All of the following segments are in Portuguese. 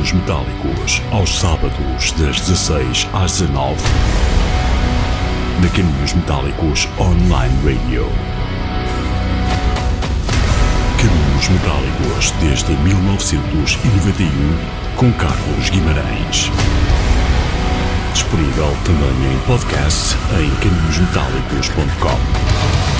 Caminhos Metálicos, aos sábados, das 16 às 19 na Caminhos Metálicos Online Radio. Caminhos Metálicos desde 1991 com Carlos Guimarães. Disponível também em podcast em caminhosmetálicos.com.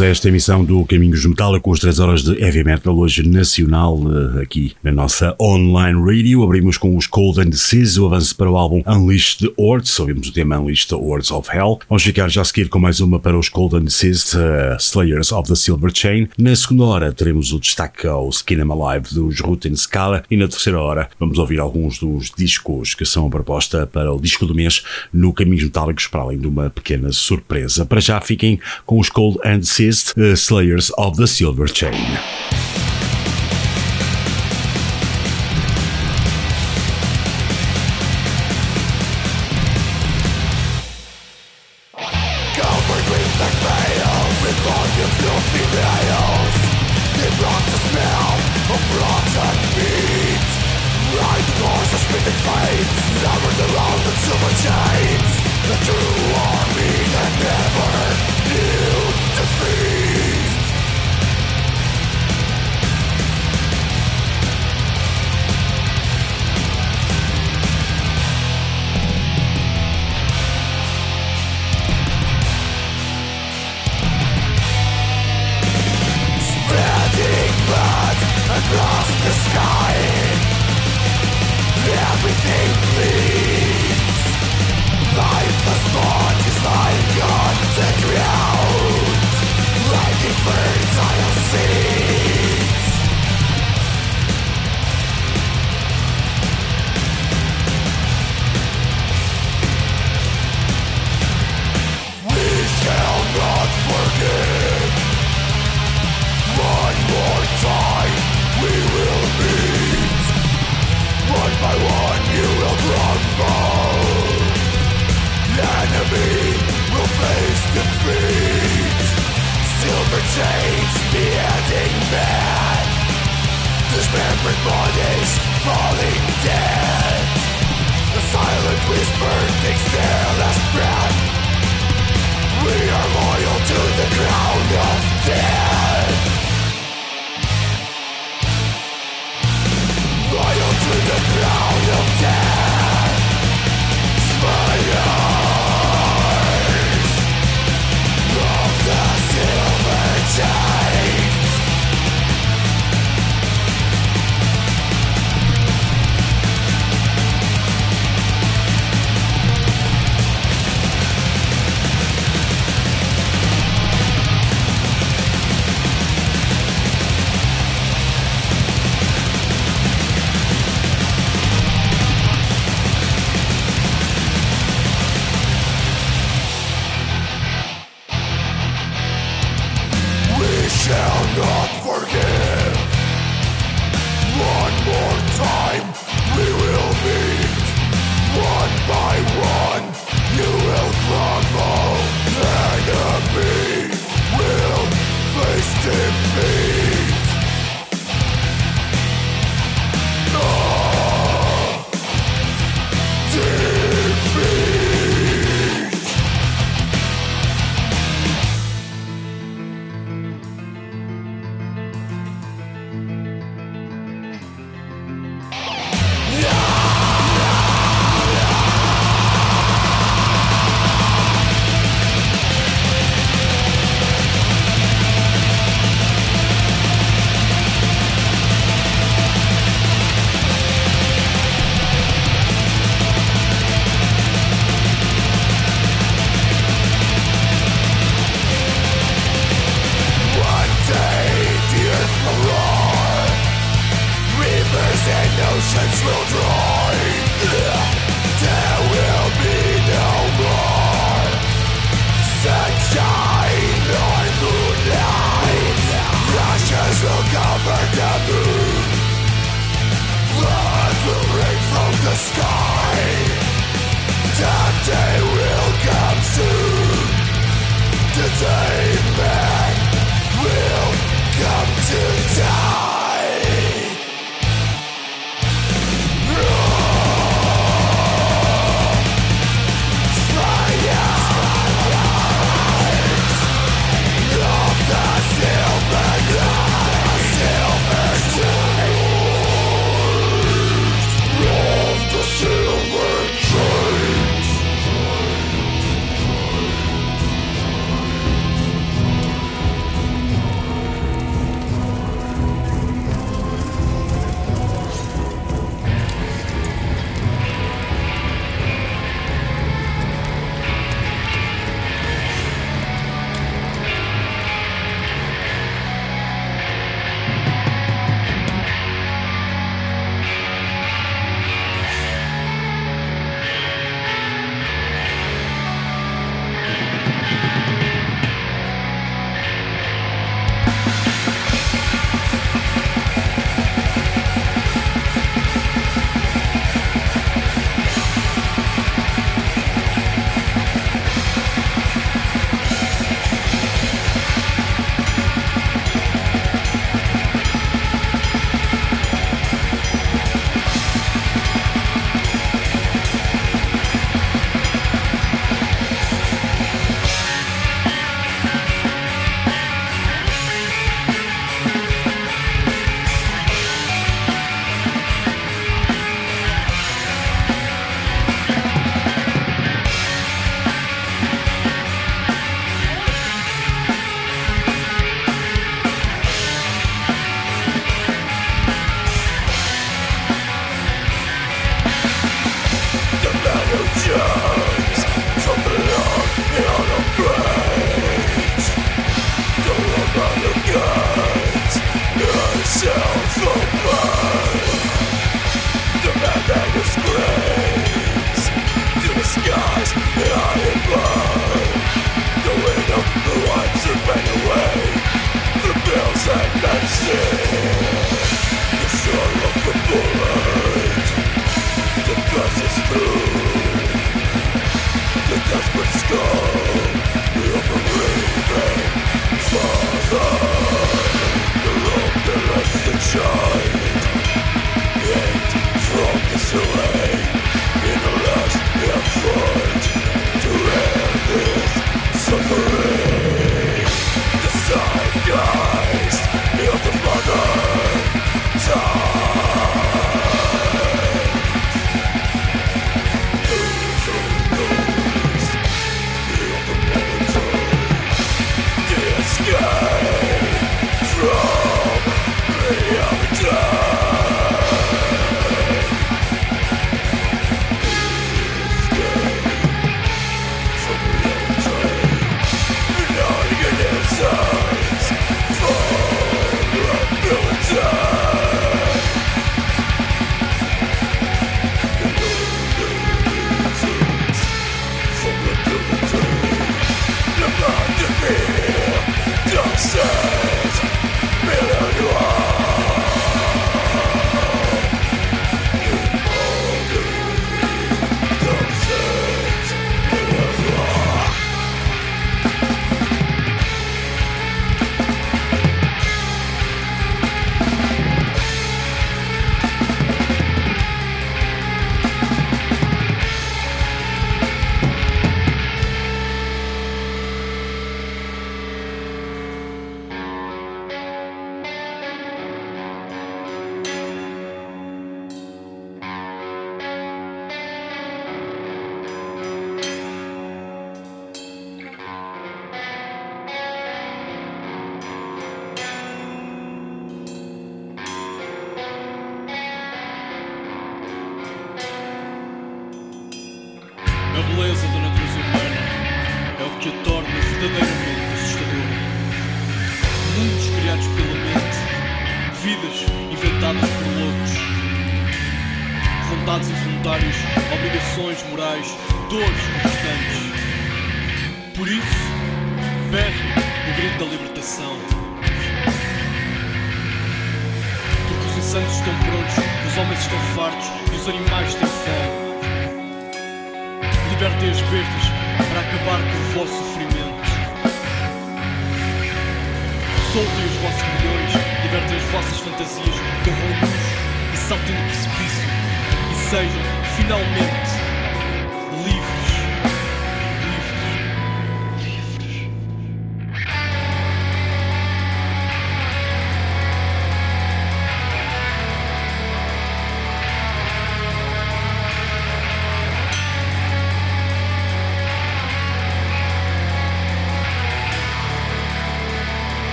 a esta emissão do Caminhos Metálicos, 3 horas de Heavy Metal, hoje nacional, eh, aqui na nossa online radio. Abrimos com os Cold and Disease, o avanço para o álbum Unleashed the Hordes, ouvimos o tema Unleashed the Hordes of Hell. Vamos ficar já a seguir com mais uma para os Cold and Disease, uh, Slayers of the Silver Chain. Na segunda hora teremos o destaque ao Skin Alive dos Root Scala e na terceira hora vamos ouvir alguns dos discos que são a proposta para o disco do mês no Caminhos Metálicos, para além de uma pequena surpresa. Para já fiquem com os Cold and Disease, uh, Slayers of the Silver Chain.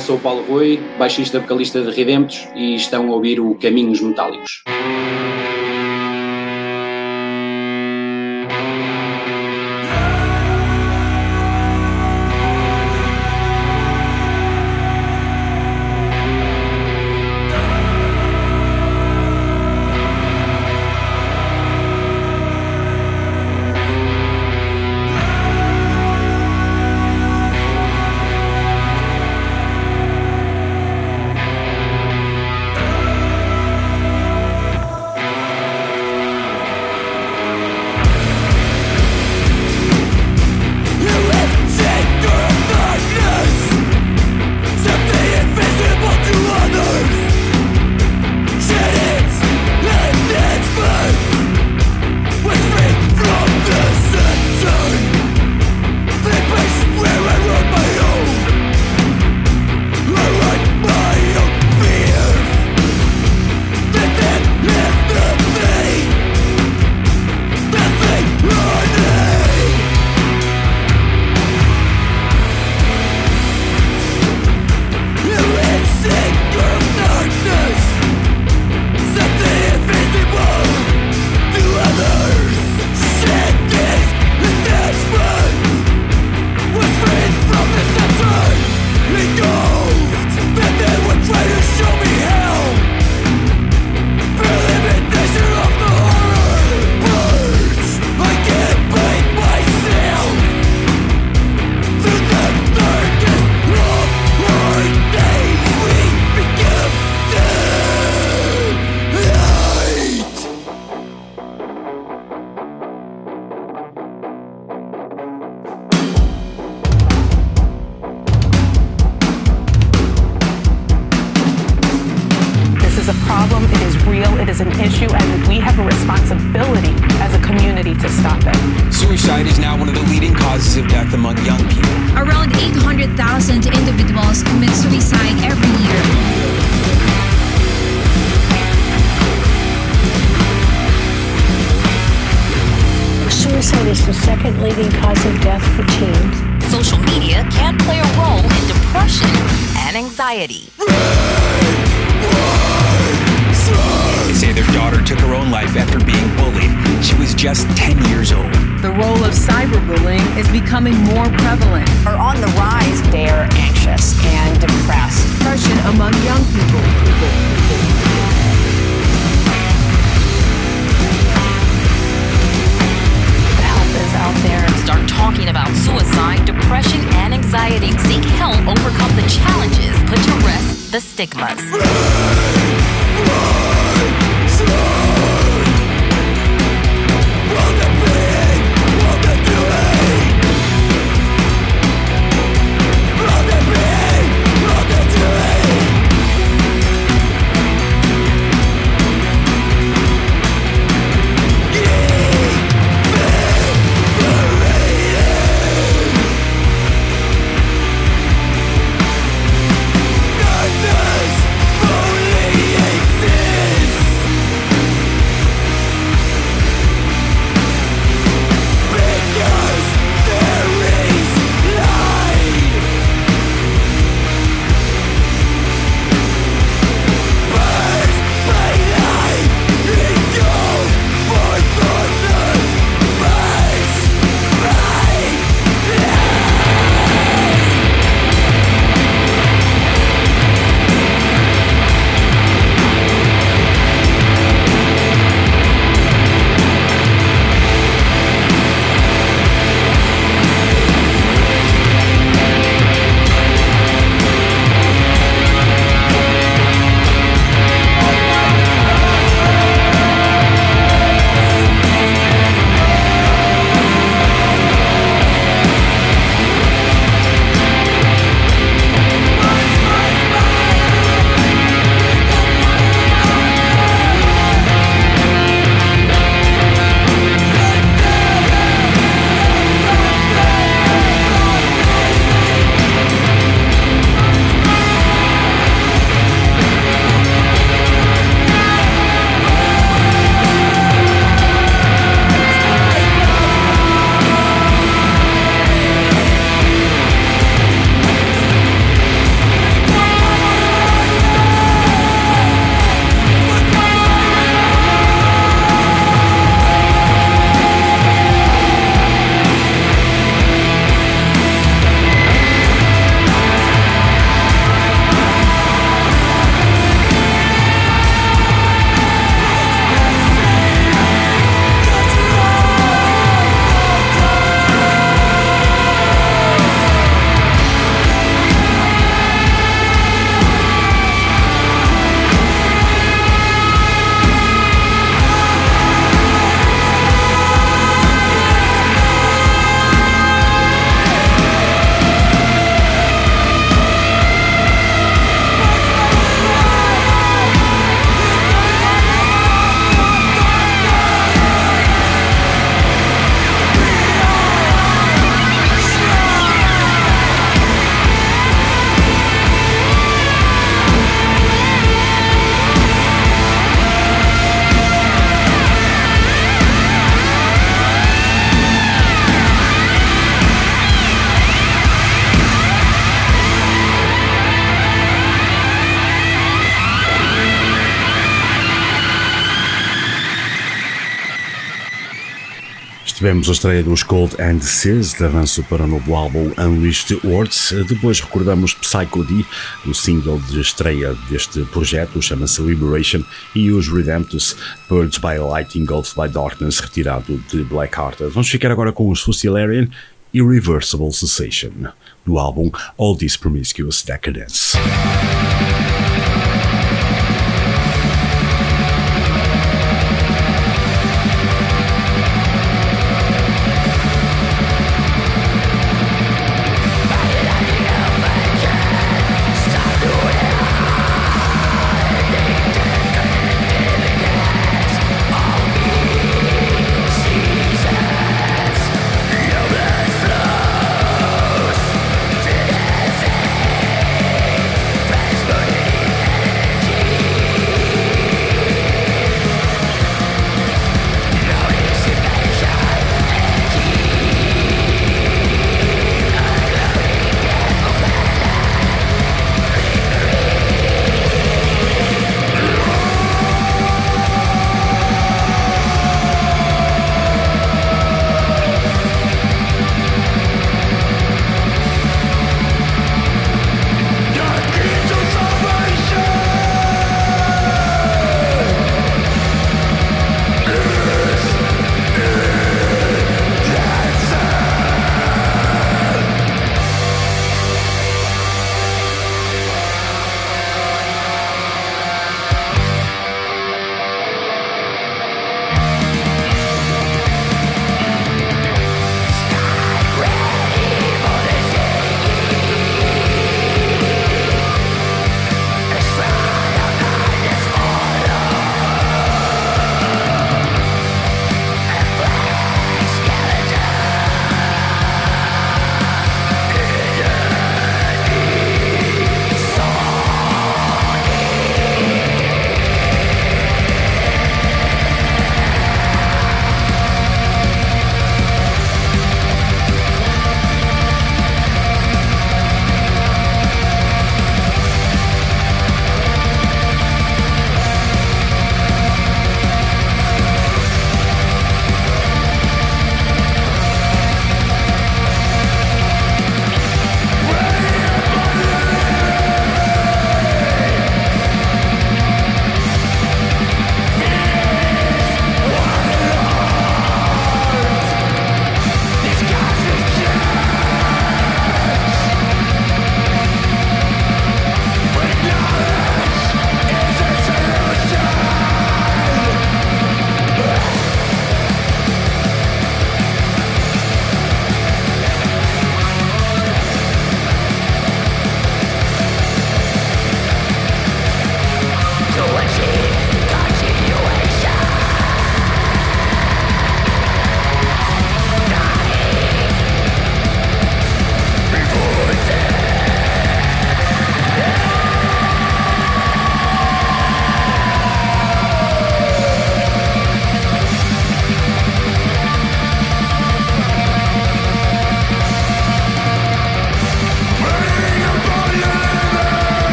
sou o Paulo Rui, baixista vocalista de Redemptos e estão a ouvir o Caminhos Metálicos. Tivemos a estreia dos Cold and Sears, de avanço para o novo álbum Unleashed Words. Depois recordamos Psycho D, o single de estreia deste projeto, chama-se Liberation, e os Redemptus, Purged by Light, Engulfed by Darkness, retirado de Blackhearted. Vamos ficar agora com os Fusilarian Irreversible Cessation, do álbum All This Promiscuous Decadence.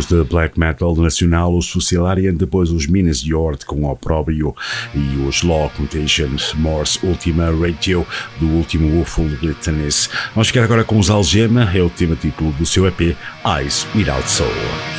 Malhas de black metal nacional, os Fusilarian, depois os Minas Yord com Opróbrio e os Law Contagions Morse Ultima Ratio do último UFO Blitzanis. Vamos ficar agora com os Algema, é o tema título do seu EP Eyes Without Soul.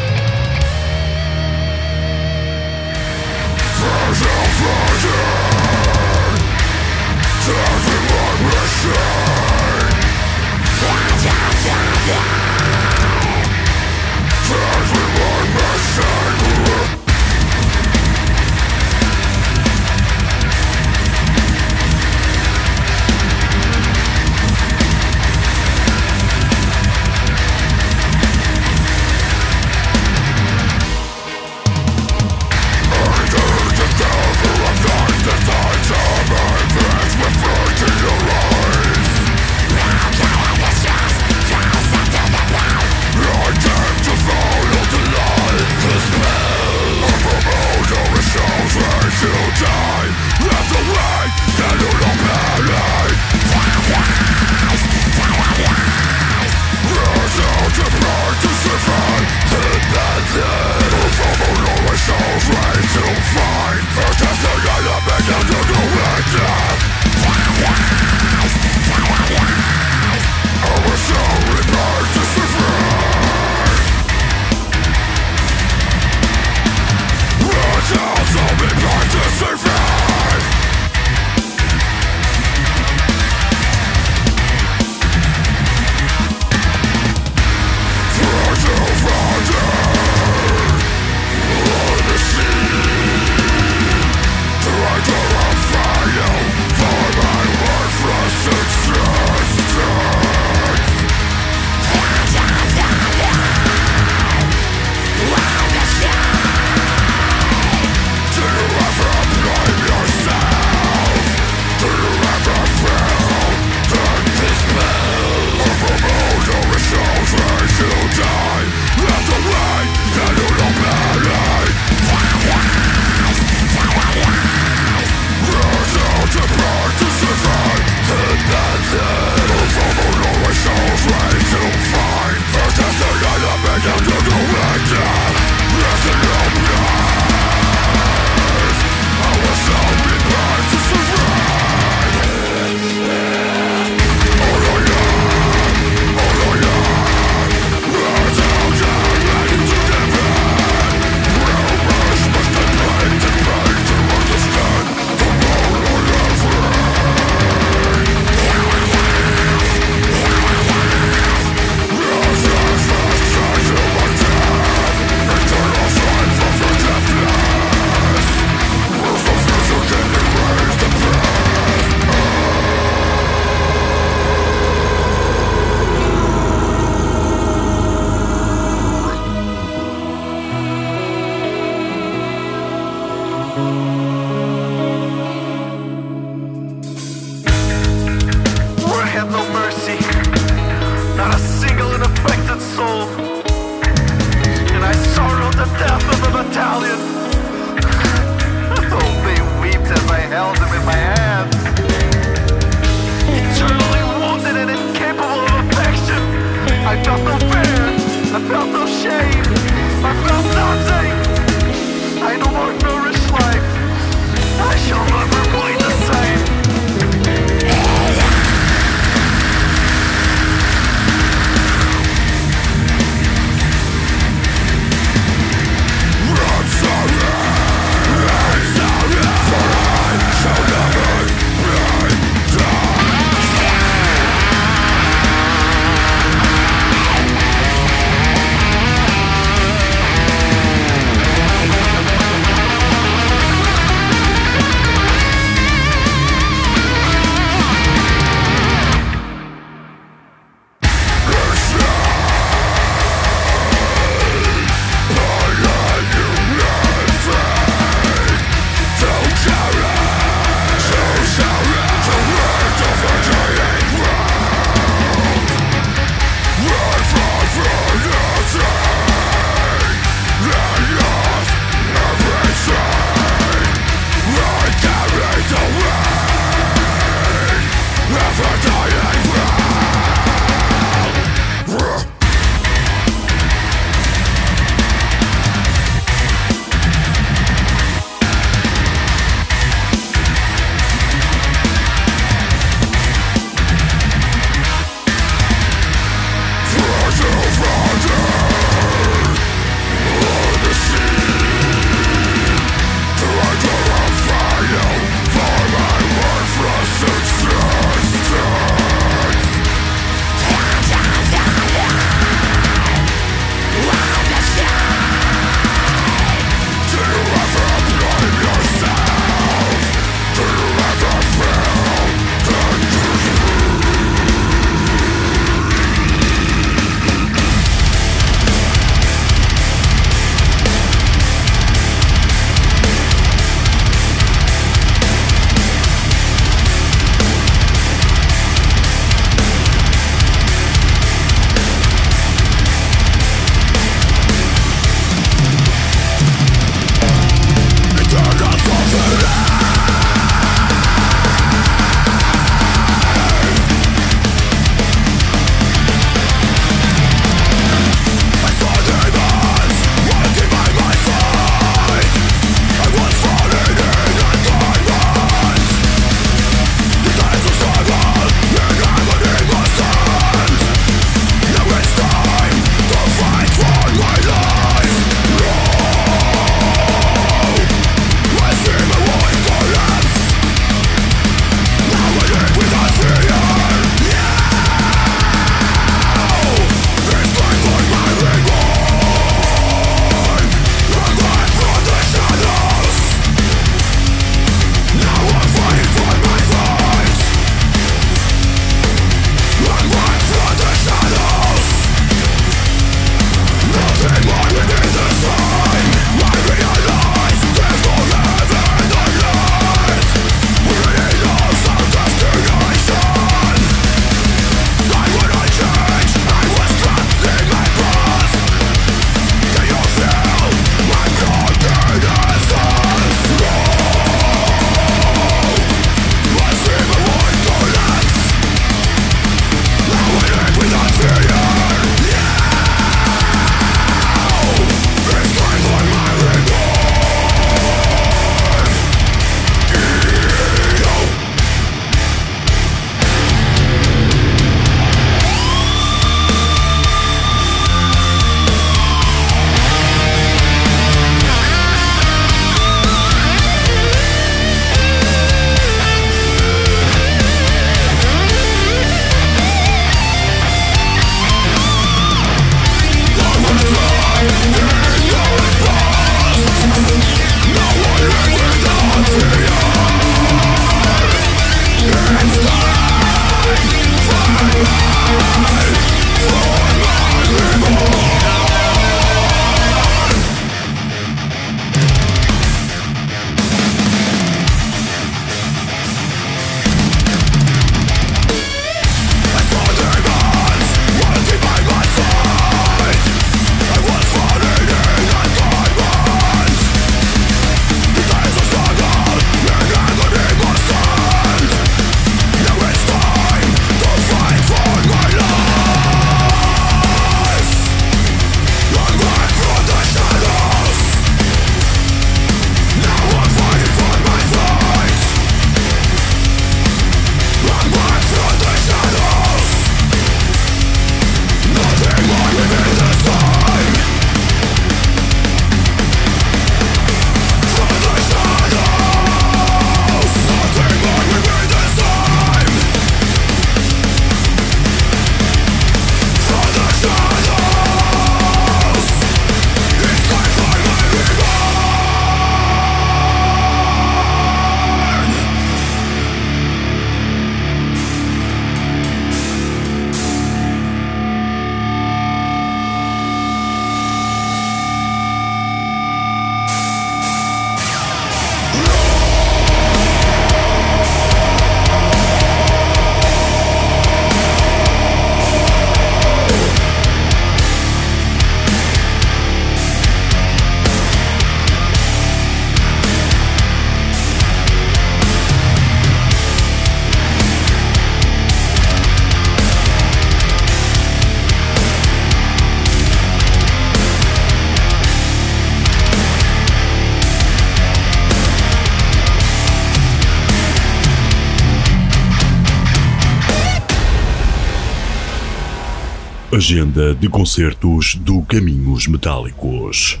Agenda de concertos do Caminhos Metálicos.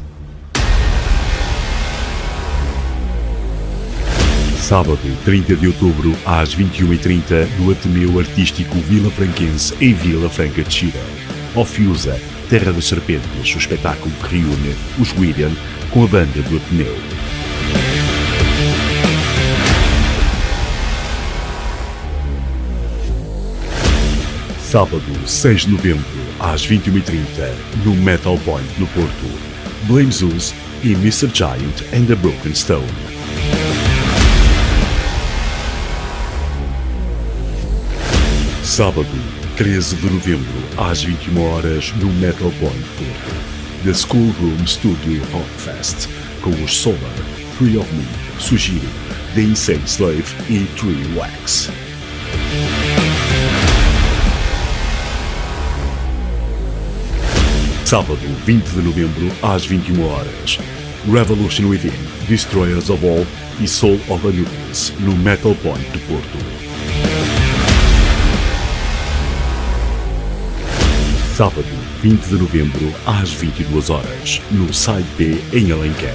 Sábado, 30 de outubro, às 21h30, no Ateneu Artístico Vila Franquense, em Vila Franca de Xira. Ofiusa, Terra das Serpentes, o espetáculo que reúne os William com a banda do Ateneu. Sábado, 6 de novembro, às 21h30, no Metal Point, no Porto. Blame Zeus e Mr. Giant and the Broken Stone. Sábado, 13 de novembro, às 21 horas, no Metal Point Porto. The Schoolroom Studio Rockfest, com os Solar, Free of Me, Sugiro, The Insane Slave e Tree Wax. Sábado, 20 de novembro, às 21 horas. Revolution Within, Destroyers of All e Soul of Anubis, no Metal Point de Porto. Sábado, 20 de novembro, às 22 horas, no Side B em Alenquer.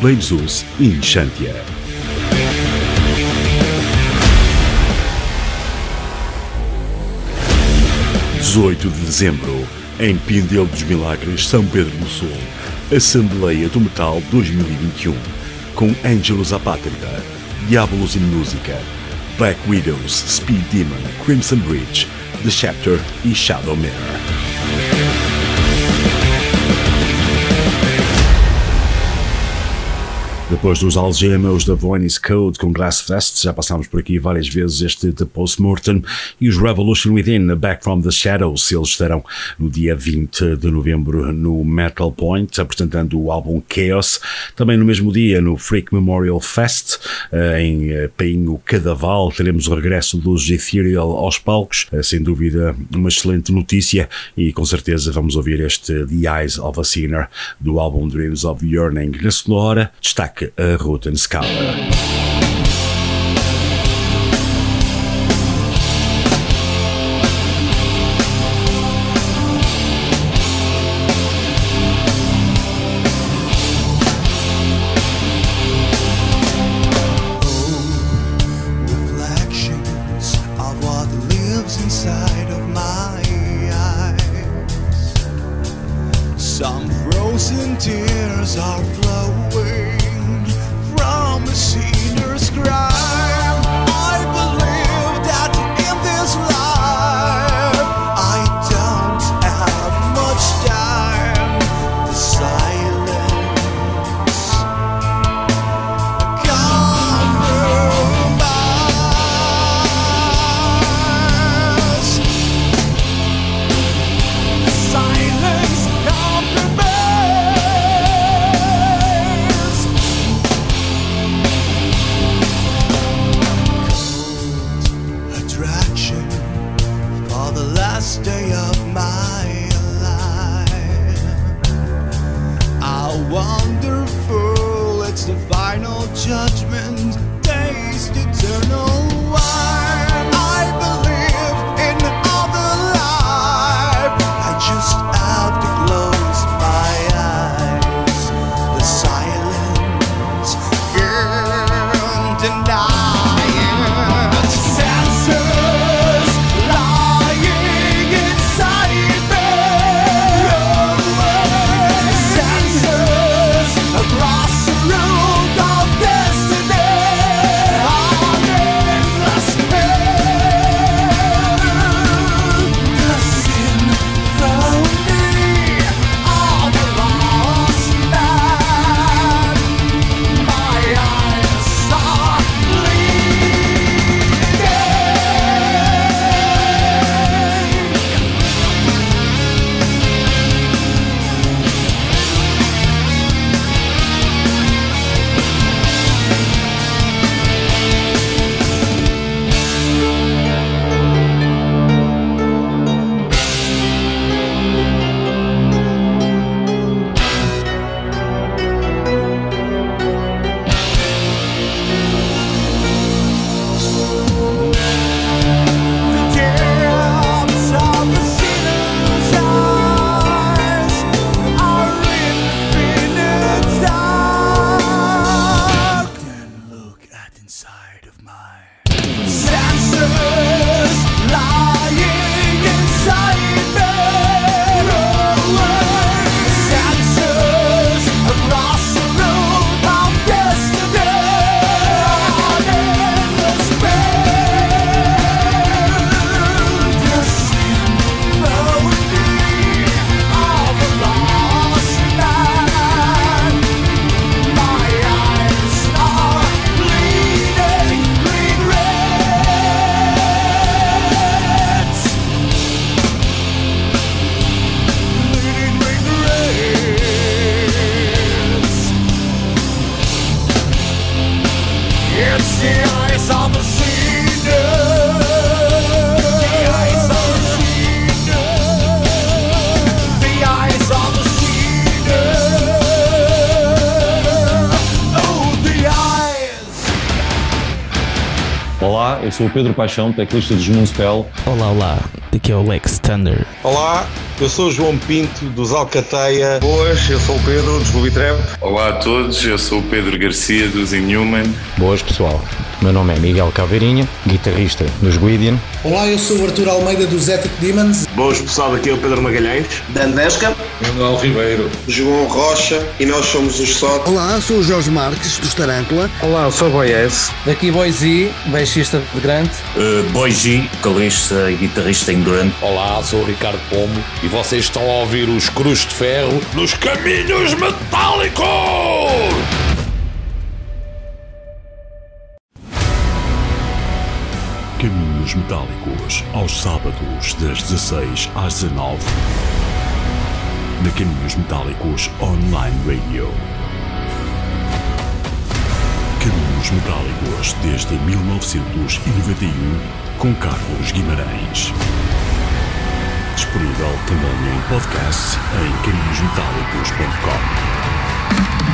Blame Zeus e Enchantia. Dezoito de dezembro, em Pindel dos Milagres, São Pedro do Sul, Assembleia do Metal 2021, com Angelus Apátrida, Diabolos in Música, Black Widows, Speed Demon, Crimson Bridge, The Chapter e Shadow Mirror. Depois dos algemas da Voice Code com Glass Fest, já passámos por aqui várias vezes este The Postmortem e os Revolution Within, Back from the Shadows. Eles estarão no dia 20 de novembro no Metal Point, apresentando o álbum Chaos. Também no mesmo dia no Freak Memorial Fest, em Painho Cadaval, teremos o regresso dos Ethereal aos palcos. Sem dúvida, uma excelente notícia e com certeza vamos ouvir este The Eyes of a Sinner do álbum Dreams of Yearning. Na sonora, destaque a Rotten Scala. reflections of what lives inside of my eyes. Some frozen tears are sou o Pedro Paixão, teclista dos Moonspell. Olá, olá, daqui é o Lex Thunder. Olá, eu sou o João Pinto dos Alcateia. Boas, eu sou o Pedro dos Booby Trap. Olá a todos, eu sou o Pedro Garcia dos Inhuman. Boas pessoal, meu nome é Miguel Caveirinha, guitarrista dos Guidian. Olá, eu sou o Arthur Almeida dos Ethic Demons. Boas pessoal, aqui é o Pedro Magalhães. Dandesca. Manuel Ribeiro. João Rocha e nós somos os SOT. Olá, sou o Jorge Marques dos Tarântula. Olá, eu sou o Boies. Daqui Boise, baixista de Grant. Uh, Boise, calista e guitarrista em Grant. Olá, sou o Ricardo Pomo e vocês estão a ouvir os Cruz de Ferro nos Caminhos Metálicos! Caminhos Metálicos, aos sábados, das 16 às 19 na Caminhos Metálicos Online Radio. Caminhos Metálicos desde 1991 com Carlos Guimarães. Disponível também em podcast em caminhosmetálicos.com.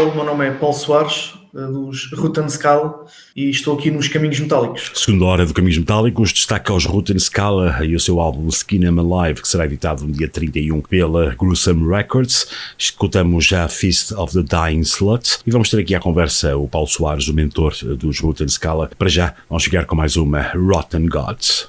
pessoal, o meu nome é Paulo Soares, eh, dos Rutan Scala e estou aqui nos Caminhos Metálicos. Segunda hora do Caminhos Metálicos destaca aos Rutan Scala e o seu álbum Skin Em Alive, que será editado no dia 31 pela Gruesome Records. Escutamos já Feast of the Dying Slut e vamos ter aqui à conversa o Paulo Soares, o mentor dos Rutan Scala. Para já, vamos chegar com mais uma Rotten Gods.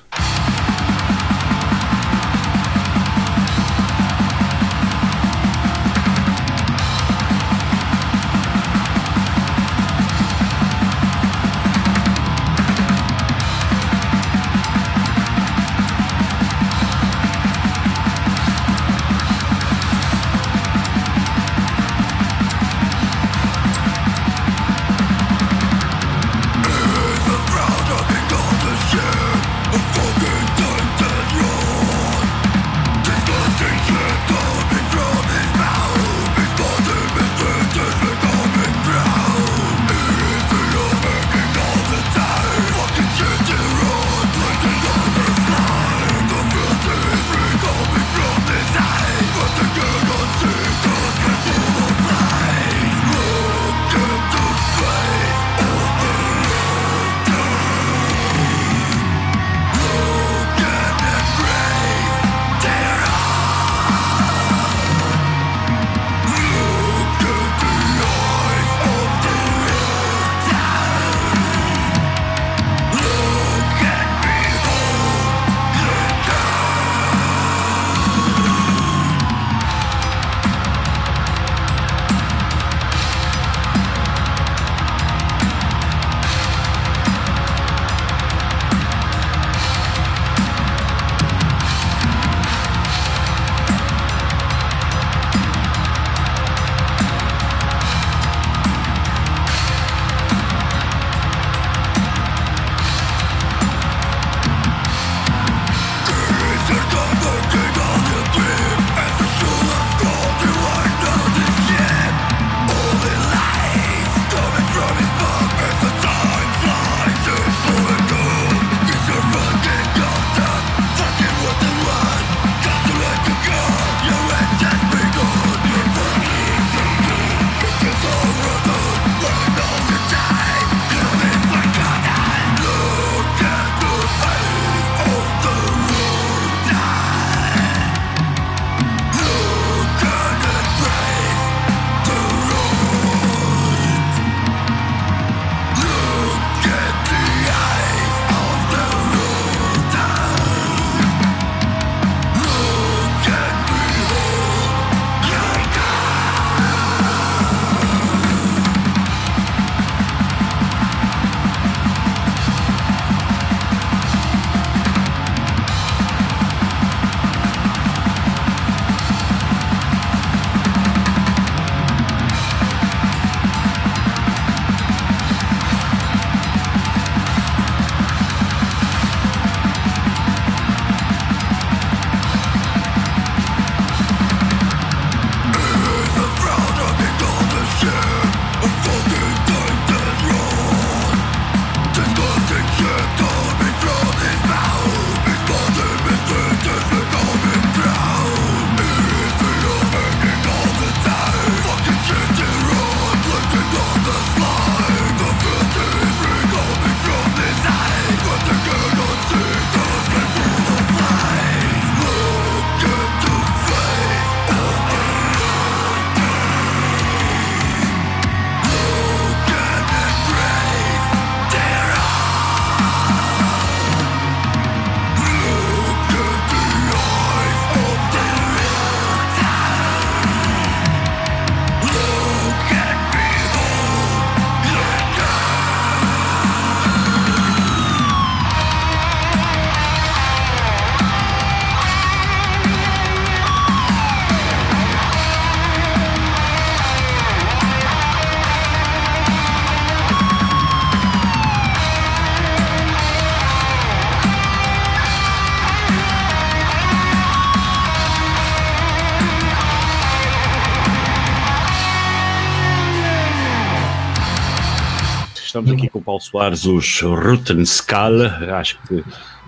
Estamos aqui com o Paulo Soares, os Rutenskal, acho que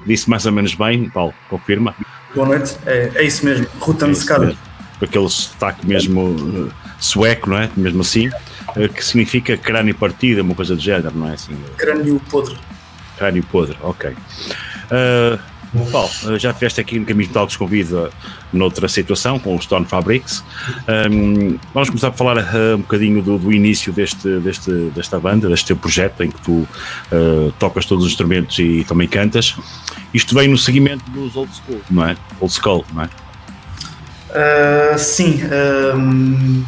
disse mais ou menos bem, Paulo, confirma? Boa noite, é, é isso mesmo, Rutenskal. É com aquele sotaque mesmo uh, sueco, não é? Mesmo assim, uh, que significa crânio partido, uma coisa do género, não é? Assim, crânio podre. Crânio podre, ok. Uh, Paulo, já estiveste aqui no Caminho Tal desconvido noutra situação, com o Stone Fabrics. Um, vamos começar a falar uh, um bocadinho do, do início deste, deste, desta banda, deste teu projeto, em que tu uh, tocas todos os instrumentos e também cantas. Isto vem no seguimento dos Old School, não é? Old School, não é? Uh, sim. Um,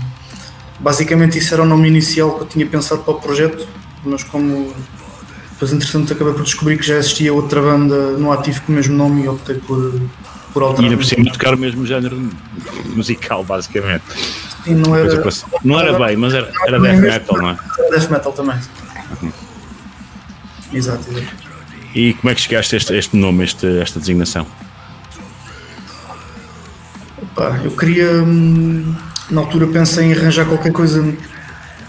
basicamente, isso era o nome inicial que eu tinha pensado para o projeto, mas como depois, entretanto, acabei por descobrir que já existia outra banda no ativo com o mesmo nome e optei por, por alterar. E ainda por cima tocar o mesmo género musical, basicamente. Sim, não era, não era bem, mas era, era death metal, não é? Death metal também. Uhum. Exato, exato. E como é que chegaste a este, este nome, este, esta designação? Opa, eu queria, hum, na altura pensei em arranjar qualquer coisa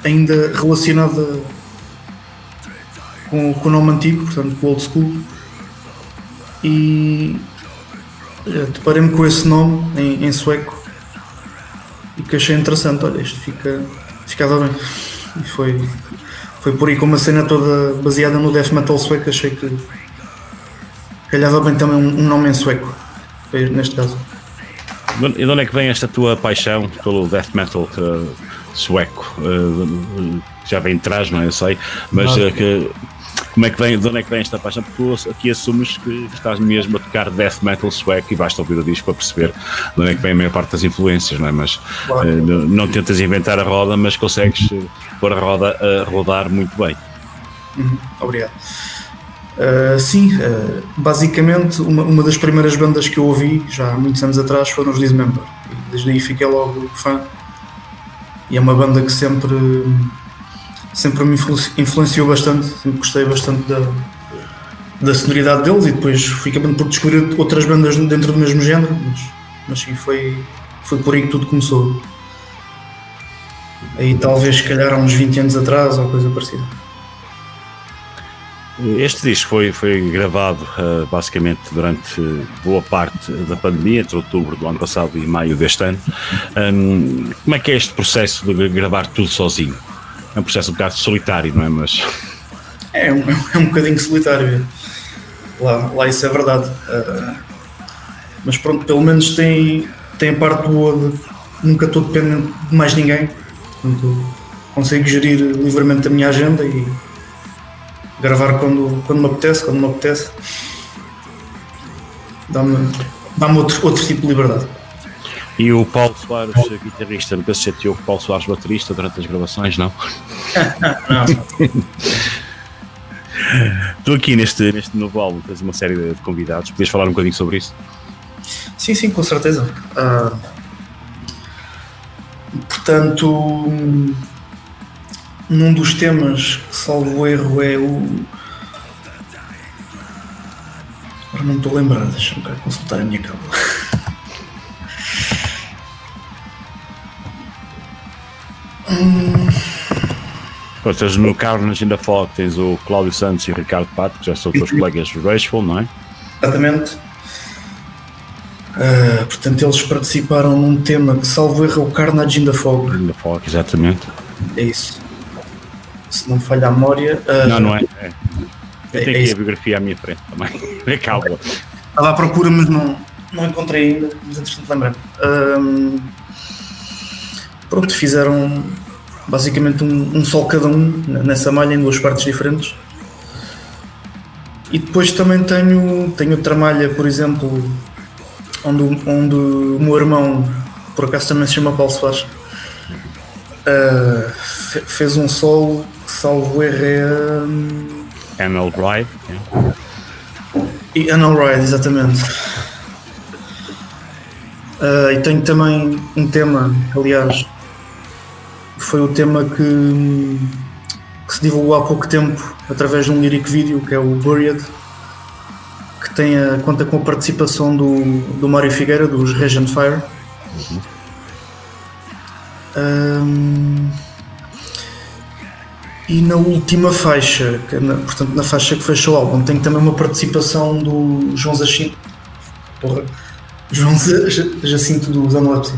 ainda relacionada com, com o nome antigo, portanto com o old school. E eh, deparei-me com esse nome em, em, sueco e que achei interessante. Olha, isto fica, ficava bem. E foi, foi por aí com uma cena toda baseada no death metal sueco. Achei que calhava bem também um, um nome em sueco, neste caso. E de onde é que vem esta tua paixão pelo death metal uh, sueco? Uh, já vem atrás, não é? Eu sei, mas uh, que, como é que vem, de onde é que vem esta paixão? Porque tu aqui assumes que estás mesmo a tocar death metal sueco e basta ouvir o disco para perceber de onde é que vem a maior parte das influências, não é? Mas claro. uh, não tentas inventar a roda, mas consegues pôr a roda a rodar muito bem. Uhum, obrigado. Uh, sim, uh, basicamente uma, uma, das primeiras bandas que eu ouvi já há muitos anos atrás foram os Dismember. Desde aí fiquei logo fã. E é uma banda que sempre sempre me influenciou bastante, sempre gostei bastante da, da sonoridade deles e depois fui acabando por descobrir outras bandas dentro do mesmo género, mas, mas sim, foi, foi por aí que tudo começou. Aí talvez se calhar há uns 20 anos atrás ou coisa parecida. Este disco foi, foi gravado uh, basicamente durante boa parte da pandemia, entre outubro do ano passado e maio deste ano. Um, como é que é este processo de gravar tudo sozinho? É um processo um bocado solitário, não é? Mas... É, um, é um bocadinho solitário. Lá, lá isso é verdade. Uh, mas pronto, pelo menos tem, tem a parte boa de nunca estou dependente de mais ninguém. Portanto, consigo gerir livremente a minha agenda e gravar quando, quando me apetece, quando me apetece. Dá-me dá outro, outro tipo de liberdade. E o Paulo Soares, guitarrista, nunca se chateou com o Paulo Soares, baterista, durante as gravações, não? não. tu aqui neste, neste novo álbum tens uma série de convidados, podias falar um bocadinho sobre isso? Sim, sim, com certeza. Uh, portanto, num dos temas que, salvo erro, é o. Agora não estou a lembrar, deixa-me consultar a minha cábula. Hum. Tens no Carnage in the Fog tens o Cláudio Santos e o Ricardo Pato, que já são teus colegas do Rageful, não é? Exatamente. Uh, portanto, eles participaram num tema que, salvo erro, é o Carnage in the Fog. In the Fog, exatamente. É isso. Se não falha a memória. Uh, não, não é. é. Eu tenho é, aqui a biografia à minha frente também. É calma. Estava à procura, mas não, não encontrei ainda. Mas entretanto, lembrei-me. Uh, pronto, fizeram basicamente um, um sol cada um nessa malha em duas partes diferentes. E depois também tenho, tenho outra malha, por exemplo, onde, onde o meu irmão, por acaso também se chama Paulo Soares, uh, fez um solo, salvo erro é. Anal Ride. E Anal Ride, exatamente. Uh, e tenho também um tema, aliás, foi o tema que, que, se divulgou há pouco tempo através de um lyric video que é o Buried, que tem a, conta com a participação do, do Mário Figueira, dos Regent Fire. Uhum. Um, e na última faixa, que, na, portanto na faixa que fechou o álbum, tem também uma participação do João Jacinto, porra, João Jacinto do Zanulepsi.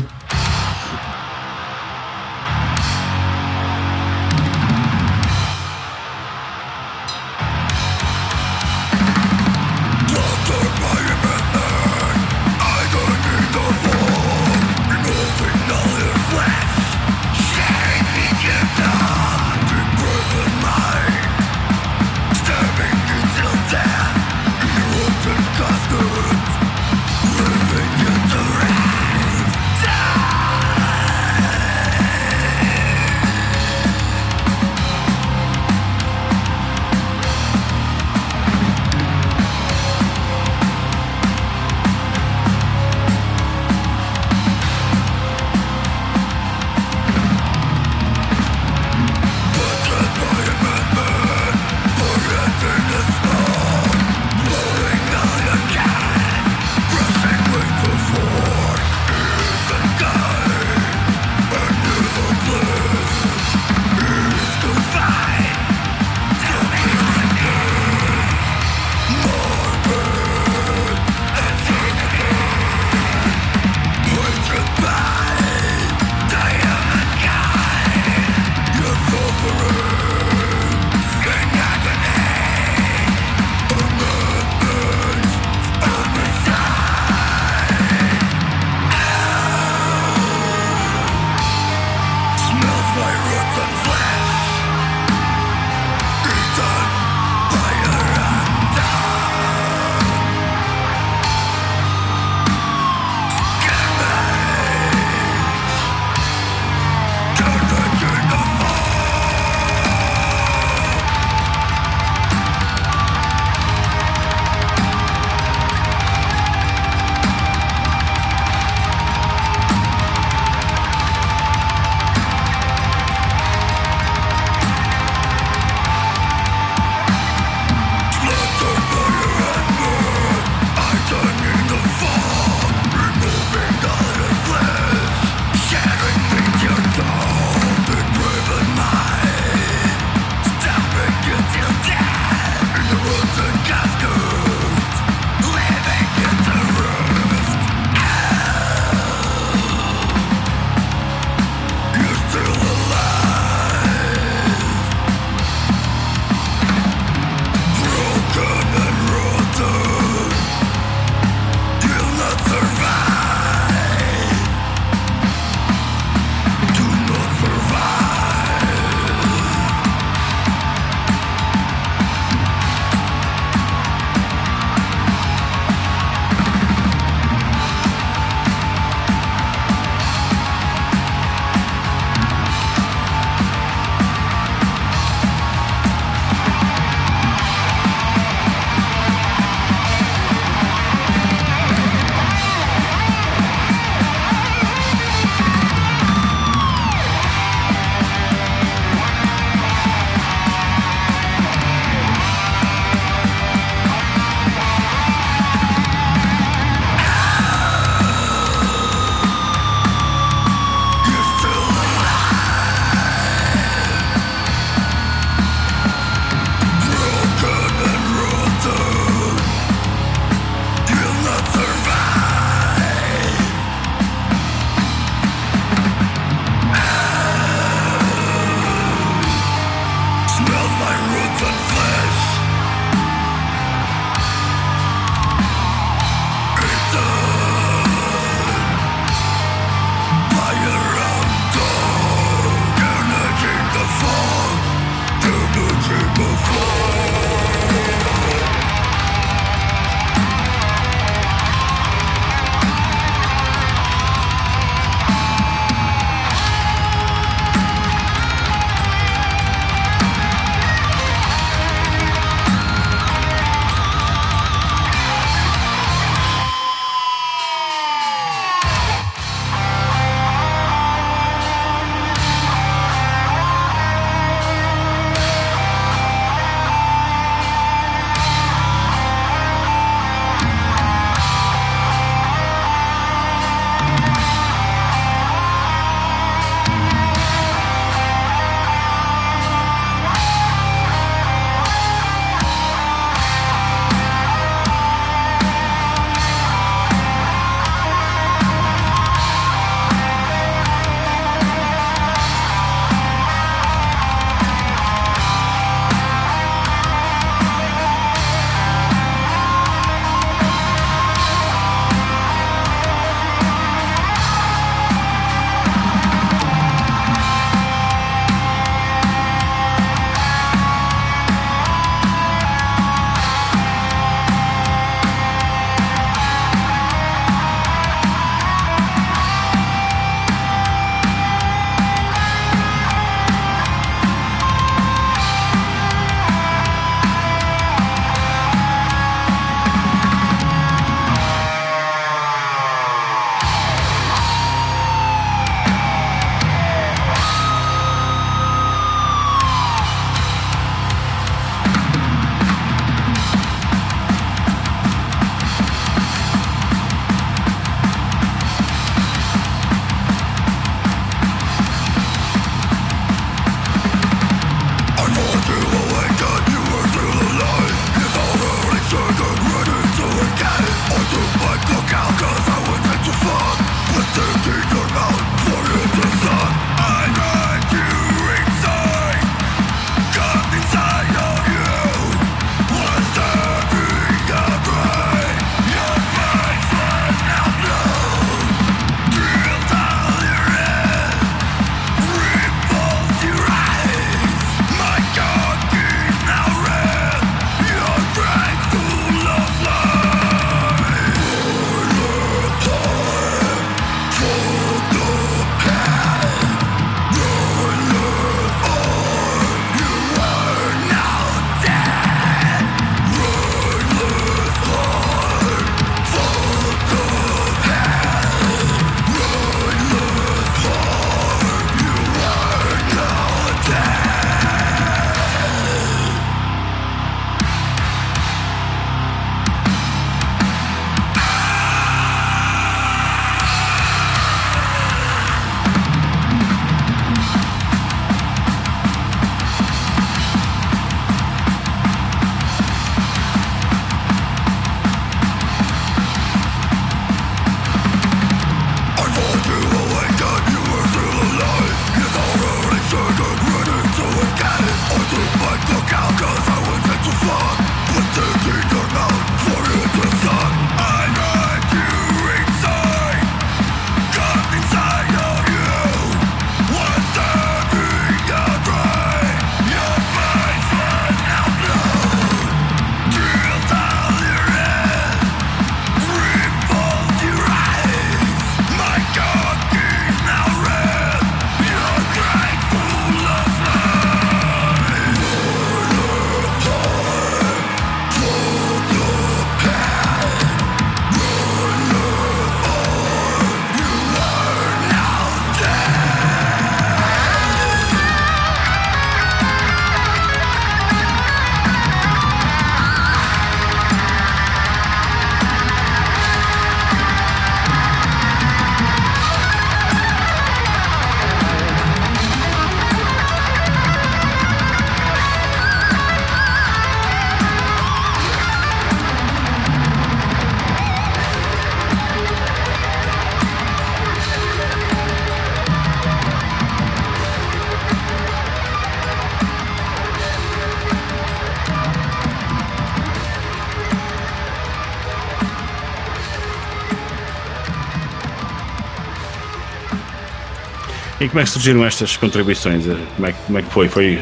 E como é que surgiram estas contribuições? Como é, como é que foi? foi?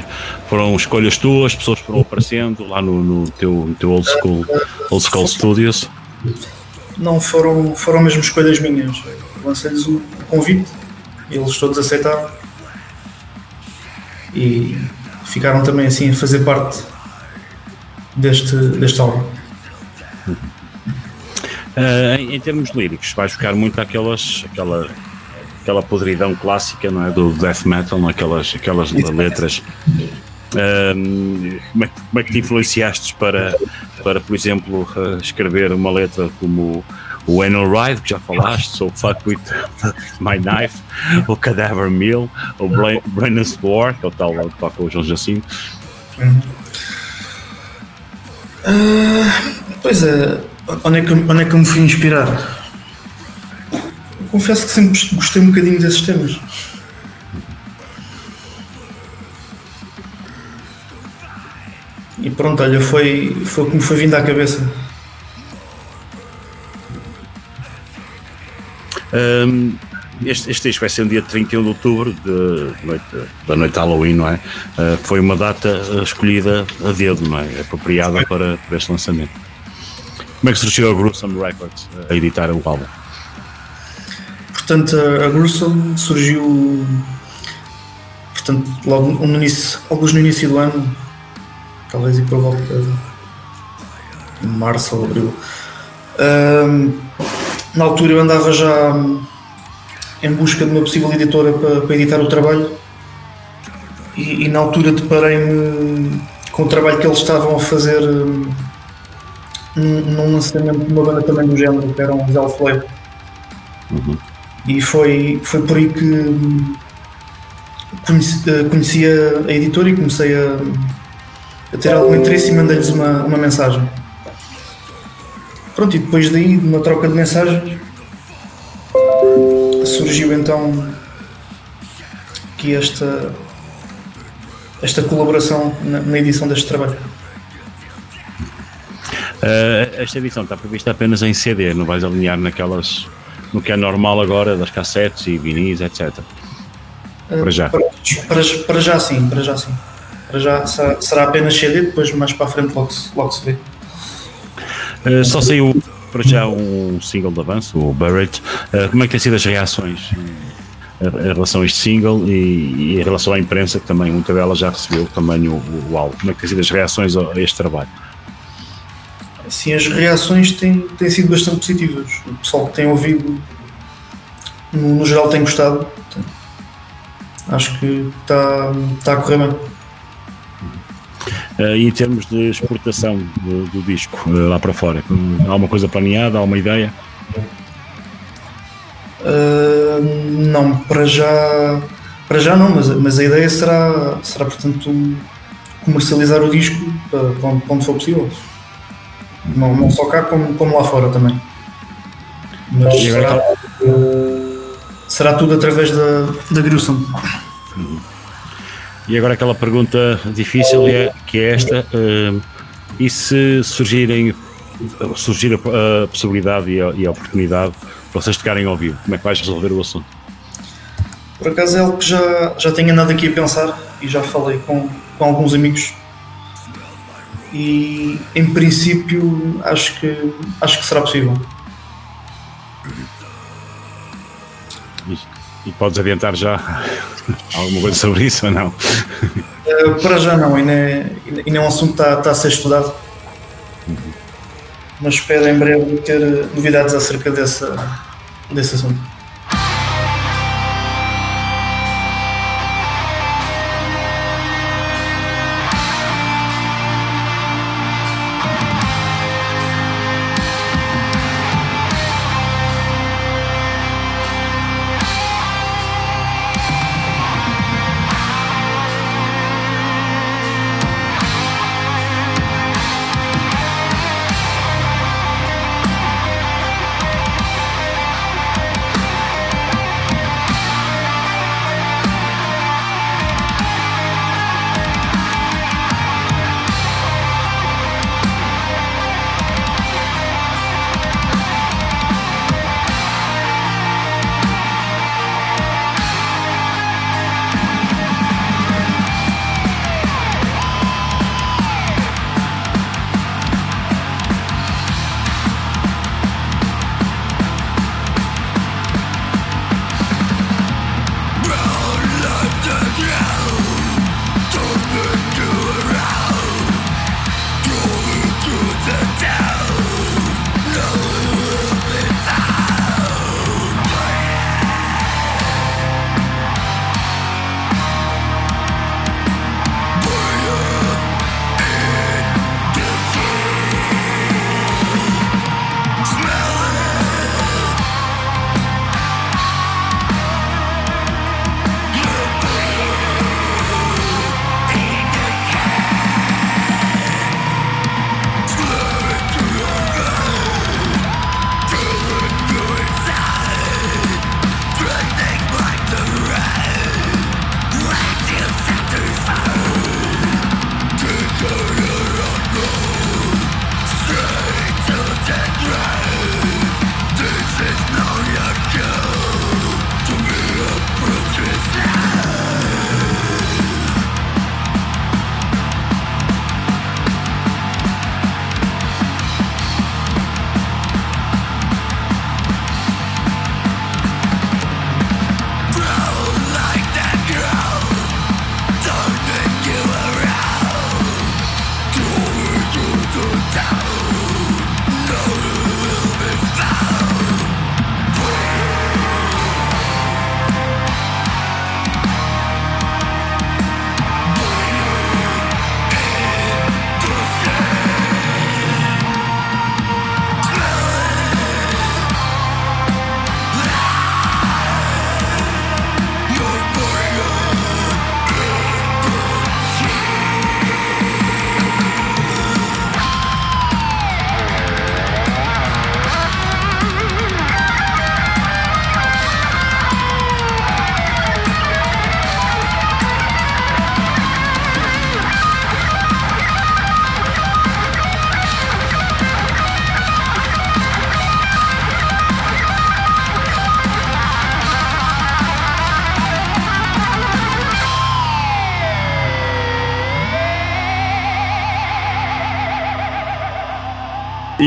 Foram escolhas tuas, pessoas foram aparecendo lá no, no, teu, no teu old school, old school studios? Não, foram, foram mesmo escolhas minhas. Lancei-lhes o convite, eles todos aceitaram e ficaram também assim a fazer parte deste, deste álbum. Uh, em, em, termos líricos, vais buscar muito aquelas, aquela, aquela podridão clássica não é? do death metal, não? É? Aquelas, letras. Uh, como, é, como é que te influenciaste para, para por exemplo, uh, escrever uma letra como o Anal Ride, que já falaste, o Fuck with, My Knife, o Cadaver Mill, o Brennan's War, que é o tal que toca o João Jacinto. Uhum. pois é, onde é, que, onde é que eu me fui inspirar? Confesso que sempre gostei um bocadinho desses temas. E pronto, olha, foi, foi o que me foi vindo à cabeça. Um, este, este disco vai ser no dia 31 de outubro, de noite, da noite Halloween, não é? Uh, foi uma data escolhida a dedo, não é? Apropriada para, para este lançamento. Como é que surgiu a Gruesome Records a editar o álbum? Portanto, a Gruesome surgiu portanto, logo no início, alguns no início do ano, talvez e por volta de março ou abril. Um, na altura eu andava já em busca de uma possível editora para, para editar o trabalho e, e na altura deparei-me com o trabalho que eles estavam a fazer hum, num, lançamento de uma banda também do género, que eram os Elflame. Uhum. E foi, foi por aí que conheci, eh, conheci a, a editora e comecei a, a ter algum interesse e mandei-lhes uma, uma mensagem. Pronto, e depois daí, numa troca de mensagens, surgiu então aqui esta, esta colaboração na, na edição deste trabalho. Uh, esta edição está prevista apenas em CD, não vais alinhar naquelas no que é normal agora das cassetes e vinis, etc. Para já. Para, para, para, já sim, para já sim. Para já será, será apenas CD, depois mais para a frente logo, logo se vê. Uh, só saiu para já um single de avanço, o Barrett. Uh, como é que têm sido as reações em relação a este single e, e, em relação à imprensa, que também muita dela já recebeu também o, o, o álbum? Como é que têm sido as reações a este trabalho? Sim, as reações têm, têm sido bastante positivas. O pessoal que tem ouvido, no, no geral, tem gostado. Acho que está, está a correr bem. Uh, e em termos de exportação do, do disco uh, lá para fora, há uma coisa planeada, há uma ideia? Uh, não, para já, para já não, mas, mas a ideia será, será portanto comercializar o disco para, para onde for possível. Não, não só cá, como, como lá fora também. Mas será, será tudo através da, da Gruesome. E agora aquela pergunta difícil é, que é esta, uh, e se surgirem, surgir a, a possibilidade e a, e a, oportunidade de vocês tocarem ao vivo, como é que vais resolver o assunto? Por acaso é algo que já, já tenho andado aqui a pensar e já falei com, com alguns amigos e em princípio acho que acho que será possível. E, e podes adiantar já alguma coisa sobre isso ou não? Uh, para já não, ainda é, ainda é um assunto que está, está a ser estudado. Uhum. Mas espero em breve ter novidades acerca dessa, desse assunto.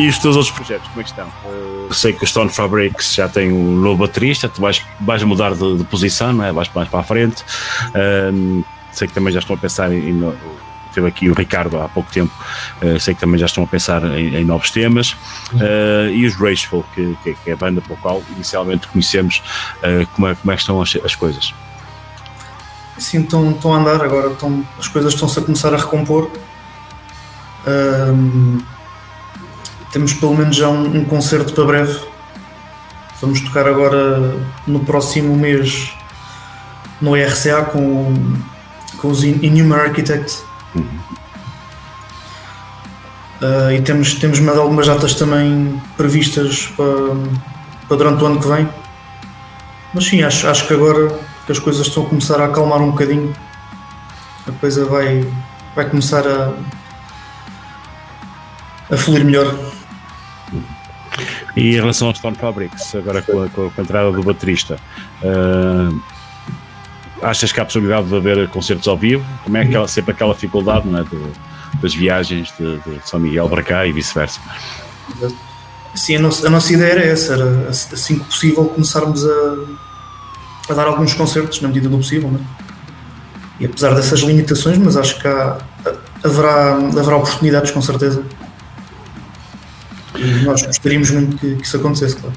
E os teus outros projetos, como é que estão? Uh, sei que o Stone Fabrics já tem um novo baterista, tu vais, vais mudar de, de posição, não é? vais mais para a frente. Uh, sei que também já estão a pensar em. em teve aqui o Ricardo há pouco tempo, uh, sei que também já estão a pensar em, em novos temas. Uh, e os Rageful, que, que, que, é a banda pela qual inicialmente conhecemos, uh, como, é, como é que estão as, as coisas? Sim, estão, estão a andar agora, estão, as coisas estão-se a começar a recompor. Temos pelo menos já um, um concerto para breve. Vamos tocar agora no próximo mês no RCA com, com os Inhuman Architects Uh, e temos, temos mais algumas datas também previstas para, para durante o ano que vem. Mas sim, acho, acho que agora que as coisas estão a começar a acalmar um bocadinho, a coisa vai, vai começar a, a fluir melhor. E em relação aos Stone Fabrics, agora com a, com a entrada do baterista, uh, achas que há possibilidade de haver concertos ao vivo? Como é aquela, sempre aquela dificuldade é, de, das viagens de, de, São Miguel para cá e vice-versa? Sim, a nossa, a nossa ideia era essa, era assim que possível começarmos a, a dar alguns concertos na medida do possível. É? E apesar dessas limitações, mas acho que há, haverá, haverá oportunidades com certeza. E nós gostaríamos muito que, que isso acontecesse, claro.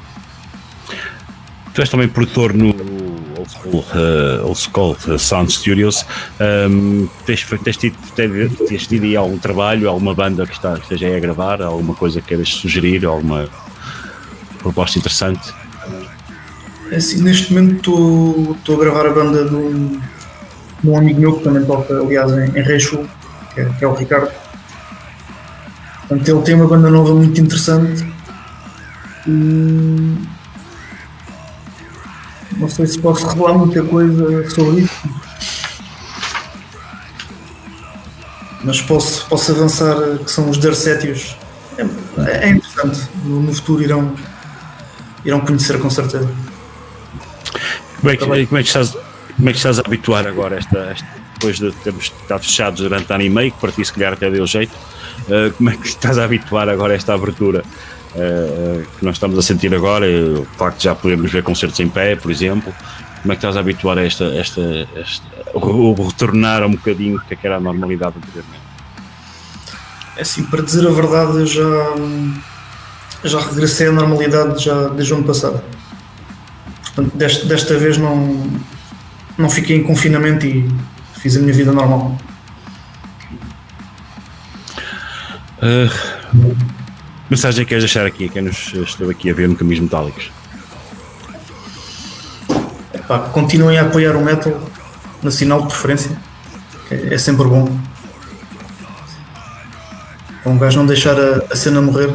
Tu és também produtor no Old School, uh, Old School uh, Sound Studios. Um, tens, tens, tido, tens tido aí algum trabalho, alguma banda que, está, que esteja aí a gravar, alguma coisa que queiras sugerir, alguma proposta interessante? É assim, neste momento estou a gravar a banda de um, de um, amigo meu que também toca, aliás, em, em Reixo, que, é, que é o Ricardo. Portanto, ele tem uma banda nova muito interessante. E não sei se posso revelar muita coisa sobre isso. Mas posso, posso avançar que são os Dercétios. É, é interessante. No, no, futuro irão, irão conhecer com certeza. Como é que, como é que, estás, como é que estás a habituar agora esta, esta depois de termos estado fechados durante ano e meio, que para ti se calhar até deu jeito, uh, como é que estás a habituar agora esta abertura uh, que nós estamos a sentir agora, o facto de já podermos ver concertos em pé, por exemplo. Como é que estás a habituar a esta, esta, esta retornar um bocadinho que, é que era a normalidade anteriormente? É assim, para dizer a verdade, eu já, já regressei à normalidade já desde o ano passado. Portanto, desta, desta vez não, não fiquei em confinamento e fiz a minha vida normal. Uh, mensagem que queres deixar aqui, quem nos esteve aqui a ver no Caminhos Metálicos? Epá, continuem a apoiar o metal nacional de preferência, é sempre bom. É um gajo não deixar a, a cena morrer.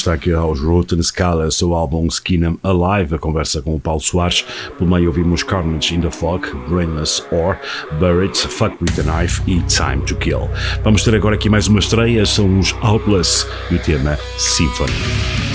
Destaque aos Rotten Scala, seu álbum Skin Alive, a conversa com o Paulo Soares. Pelo meio ouvimos Carnage in the Fog, Brainless Or, Buried, Fuck with the Knife e Time to Kill. Vamos ter agora aqui mais uma estreia, são os Outless e o tema Symphony.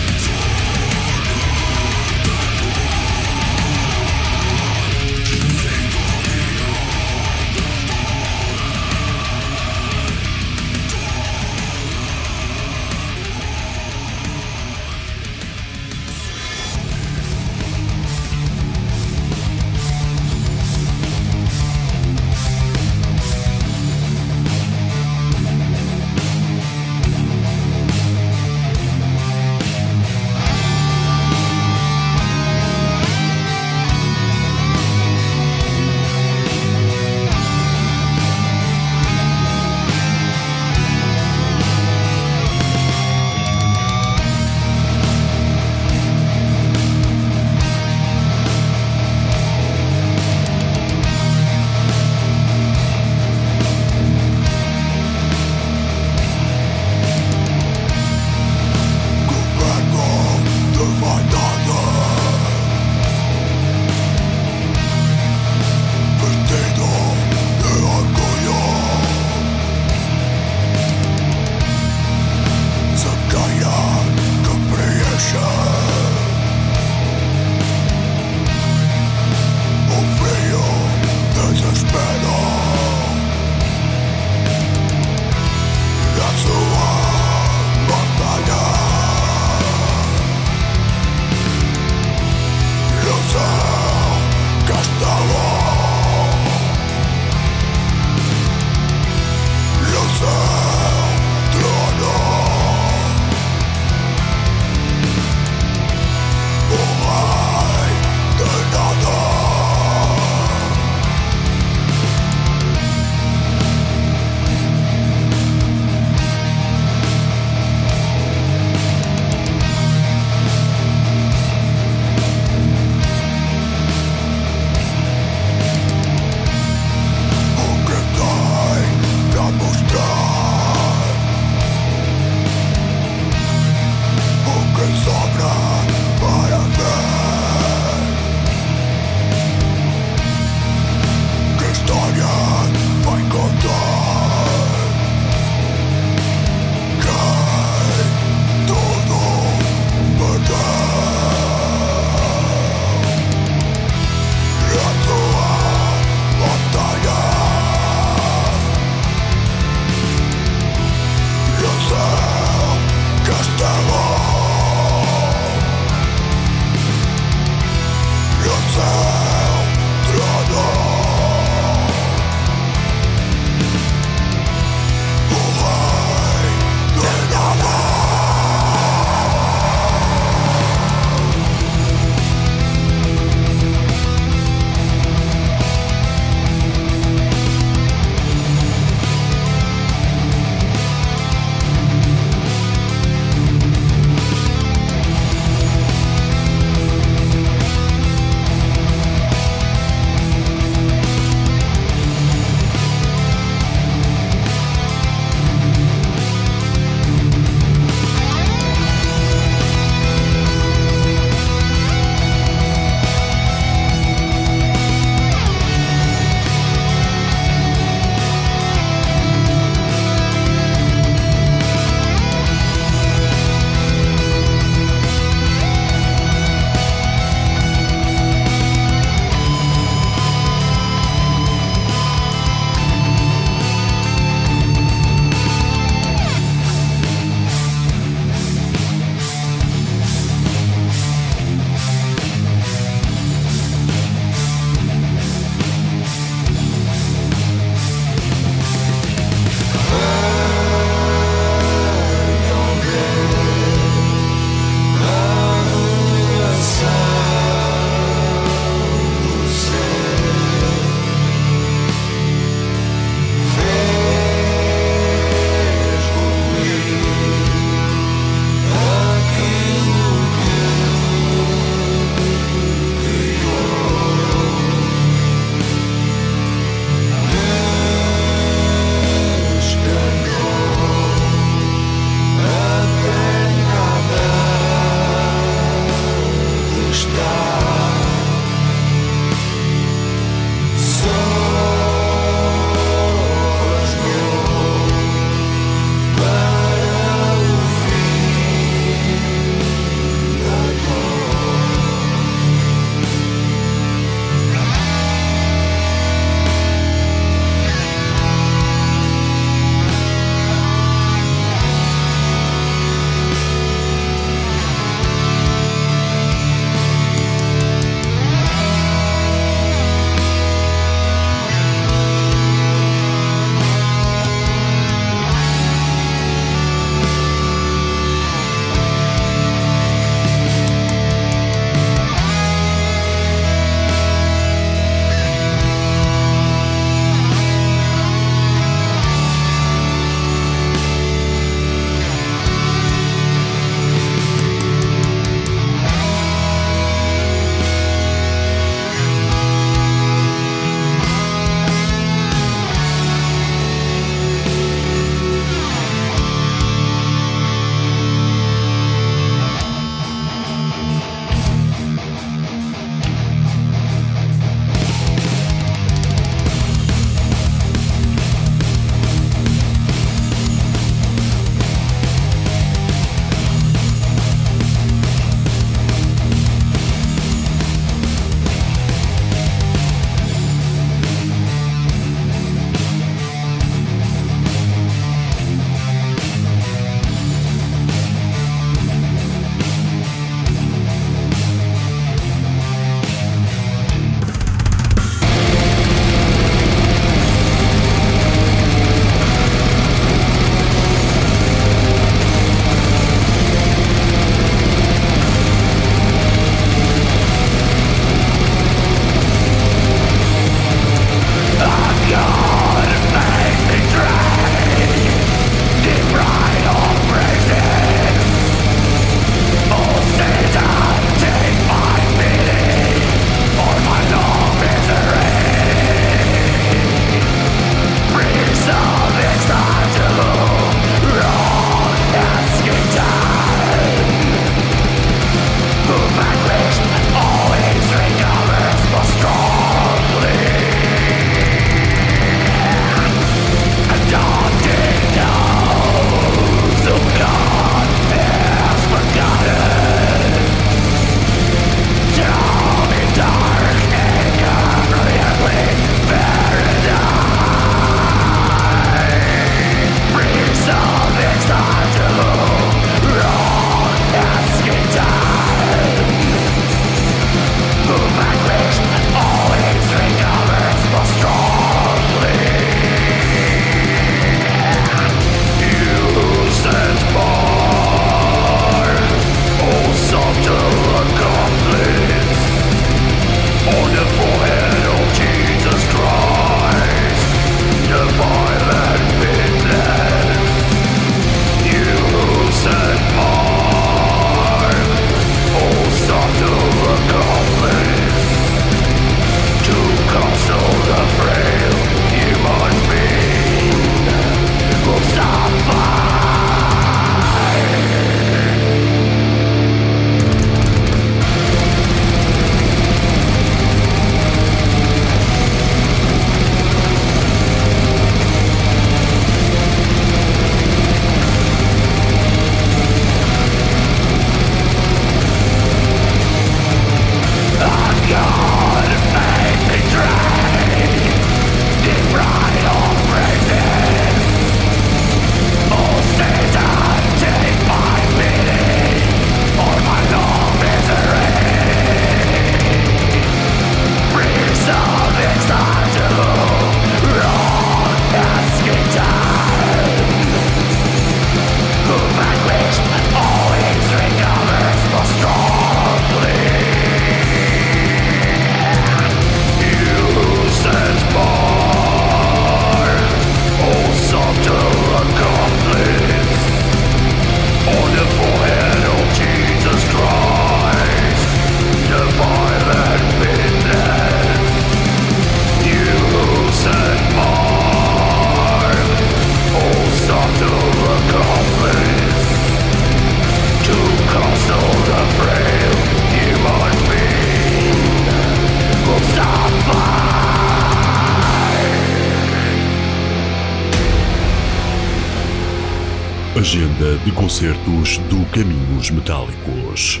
De concertos do Caminhos Metálicos.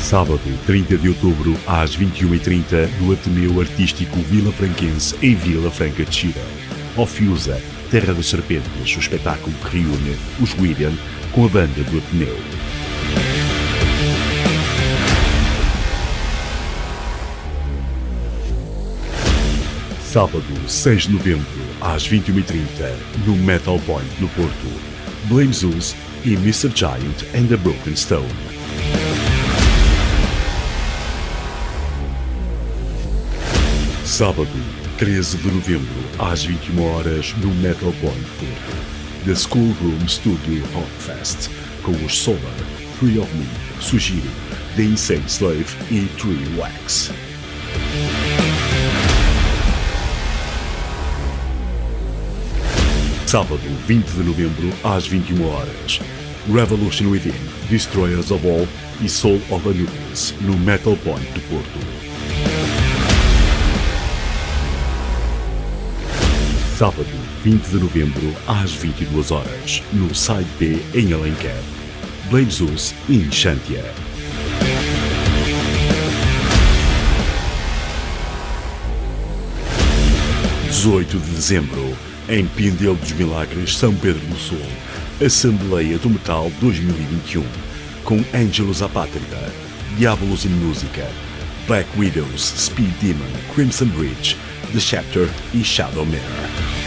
Sábado, 30 de outubro, às 21h30, no Ateneu Artístico Vila Franquense, em Vila Franca de Xira. Ofiusa, Terra das Serpentes, o espetáculo que reúne os William com a banda do Ateneu. Sábado, 6 de novembro, às 21h30, no Metal Point, no Porto. Blame Zeus e Mr. Giant and the Broken Stone. Sábado, 13 de novembro, às 21 horas, no Metal Point Porto. The Schoolroom Studio Rockfest, com os Solar, Three of Me, Sugiro, The Insane Slave e Tree Wax. Sábado, 20 de novembro, às 21 horas. Revolution Within, Destroyers of All e Soul of Anubis, no Metal Point do Porto. Sábado, 20 de novembro, às 22 horas, no Side B em Alenquer. Blame Zeus e Enchantia. Dezoito de dezembro, em Pindel dos Milagres, São Pedro do Sul, Assembleia do Metal 2021, com Angelus Apátrida, Diabolos in Música, Black Widows, Speed Demon, Crimson Bridge, The Chapter e Shadow Mirror.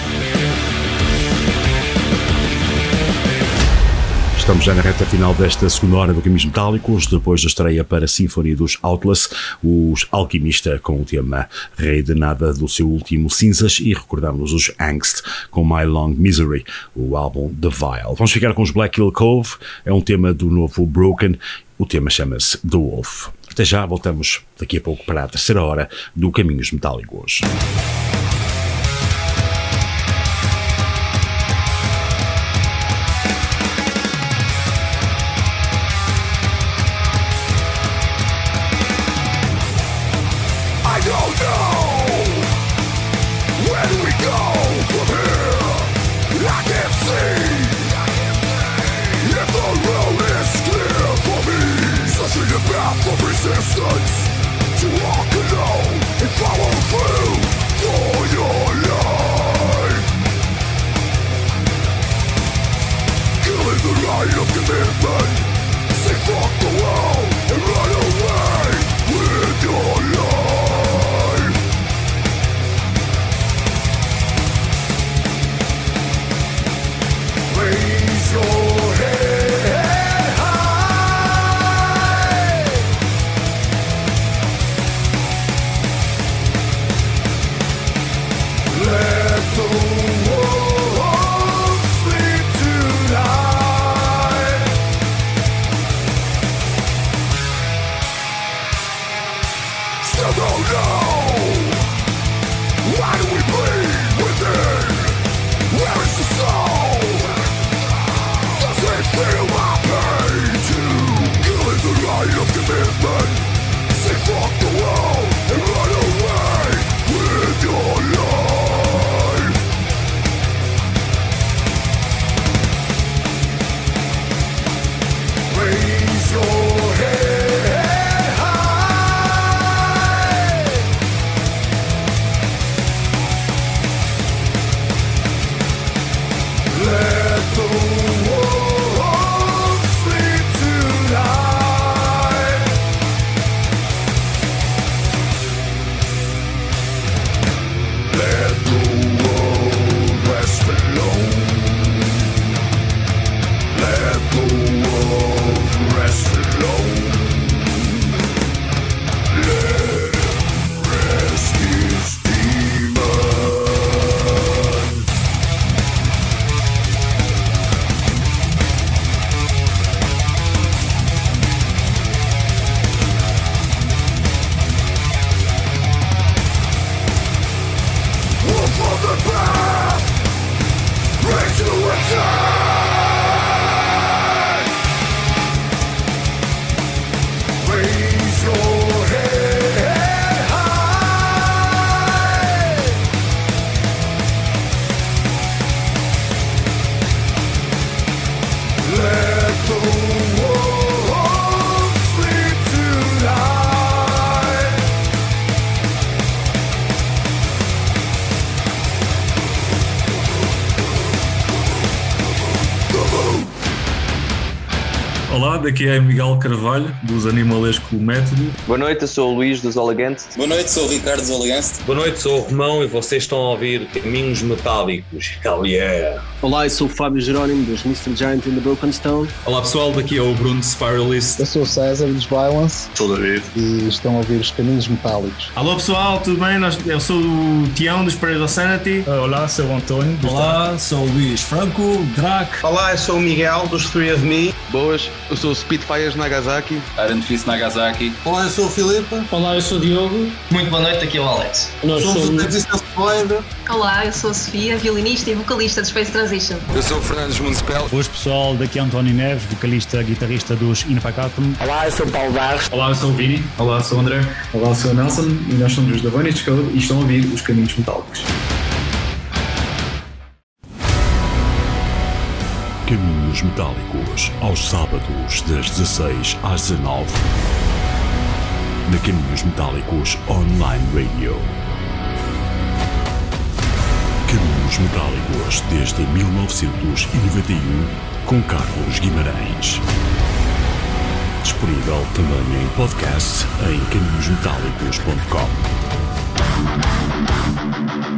Estamos já na reta final desta segunda hora do Caminhos Metálicos, depois da estreia para a Sinfonia dos Outless, os Alquimista com o tema Rei de Nada do seu último Cinzas e recordamos os Angst com My Long Misery, o álbum The Vile. Vamos ficar com os Black Hill Cove, é um tema do novo Broken, o tema chama-se The Wolf. Até já, voltamos daqui a pouco para a terceira hora do Caminhos Metálicos. the path. Reach to a Olá, daqui é Miguel Carvalho, dos Animalesco Método. Boa noite, eu sou o Luís dos Olegantes. Boa noite, sou o Ricardo dos Olegantes. Boa noite, sou o Romão e vocês estão a ouvir Caminhos Metálicos. Hell yeah! Olá, eu sou o Fábio Jerónimo dos Mr. Giant in the Broken Stone. Olá pessoal, daqui é o Bruno de Spiralist. Eu sou o César dos Violence. Sou o David. E estão a ouvir os Caminhos Metálicos. Alô pessoal, tudo bem? Eu sou o Tião dos of Sanity. Olá, sou o António. Olá, sou o Luís Franco, Drac. Olá, eu sou o Miguel dos Three of Me. Boas, eu sou o Spitfires Nagasaki. Iron Fist Nagasaki. Olá, eu sou o Filipe. Olá, eu sou o Diogo. Muito boa noite, aqui é o Alex. Nós somos, somos o Resistance Void. Olá, eu sou a Sofia, violinista e vocalista de Space Transition. Eu sou o Fernandes Municipal. Boas pessoal, daqui é António Neves, vocalista guitarrista dos Infacatum. Olá, eu sou o Paulo Barros. Olá, eu sou o Vini. Olá, eu sou o André. Olá, eu sou o Nelson e nós somos os da Vanity Code e estão a ouvir os Caminhos Metálicos. Caminhos Metálicos, aos sábados, das 16 às 19 na Caminhos Metálicos Online Radio. Caminhos Metálicos desde 1991 com Carlos Guimarães. Disponível também em podcast em caminhosmetálicos.com.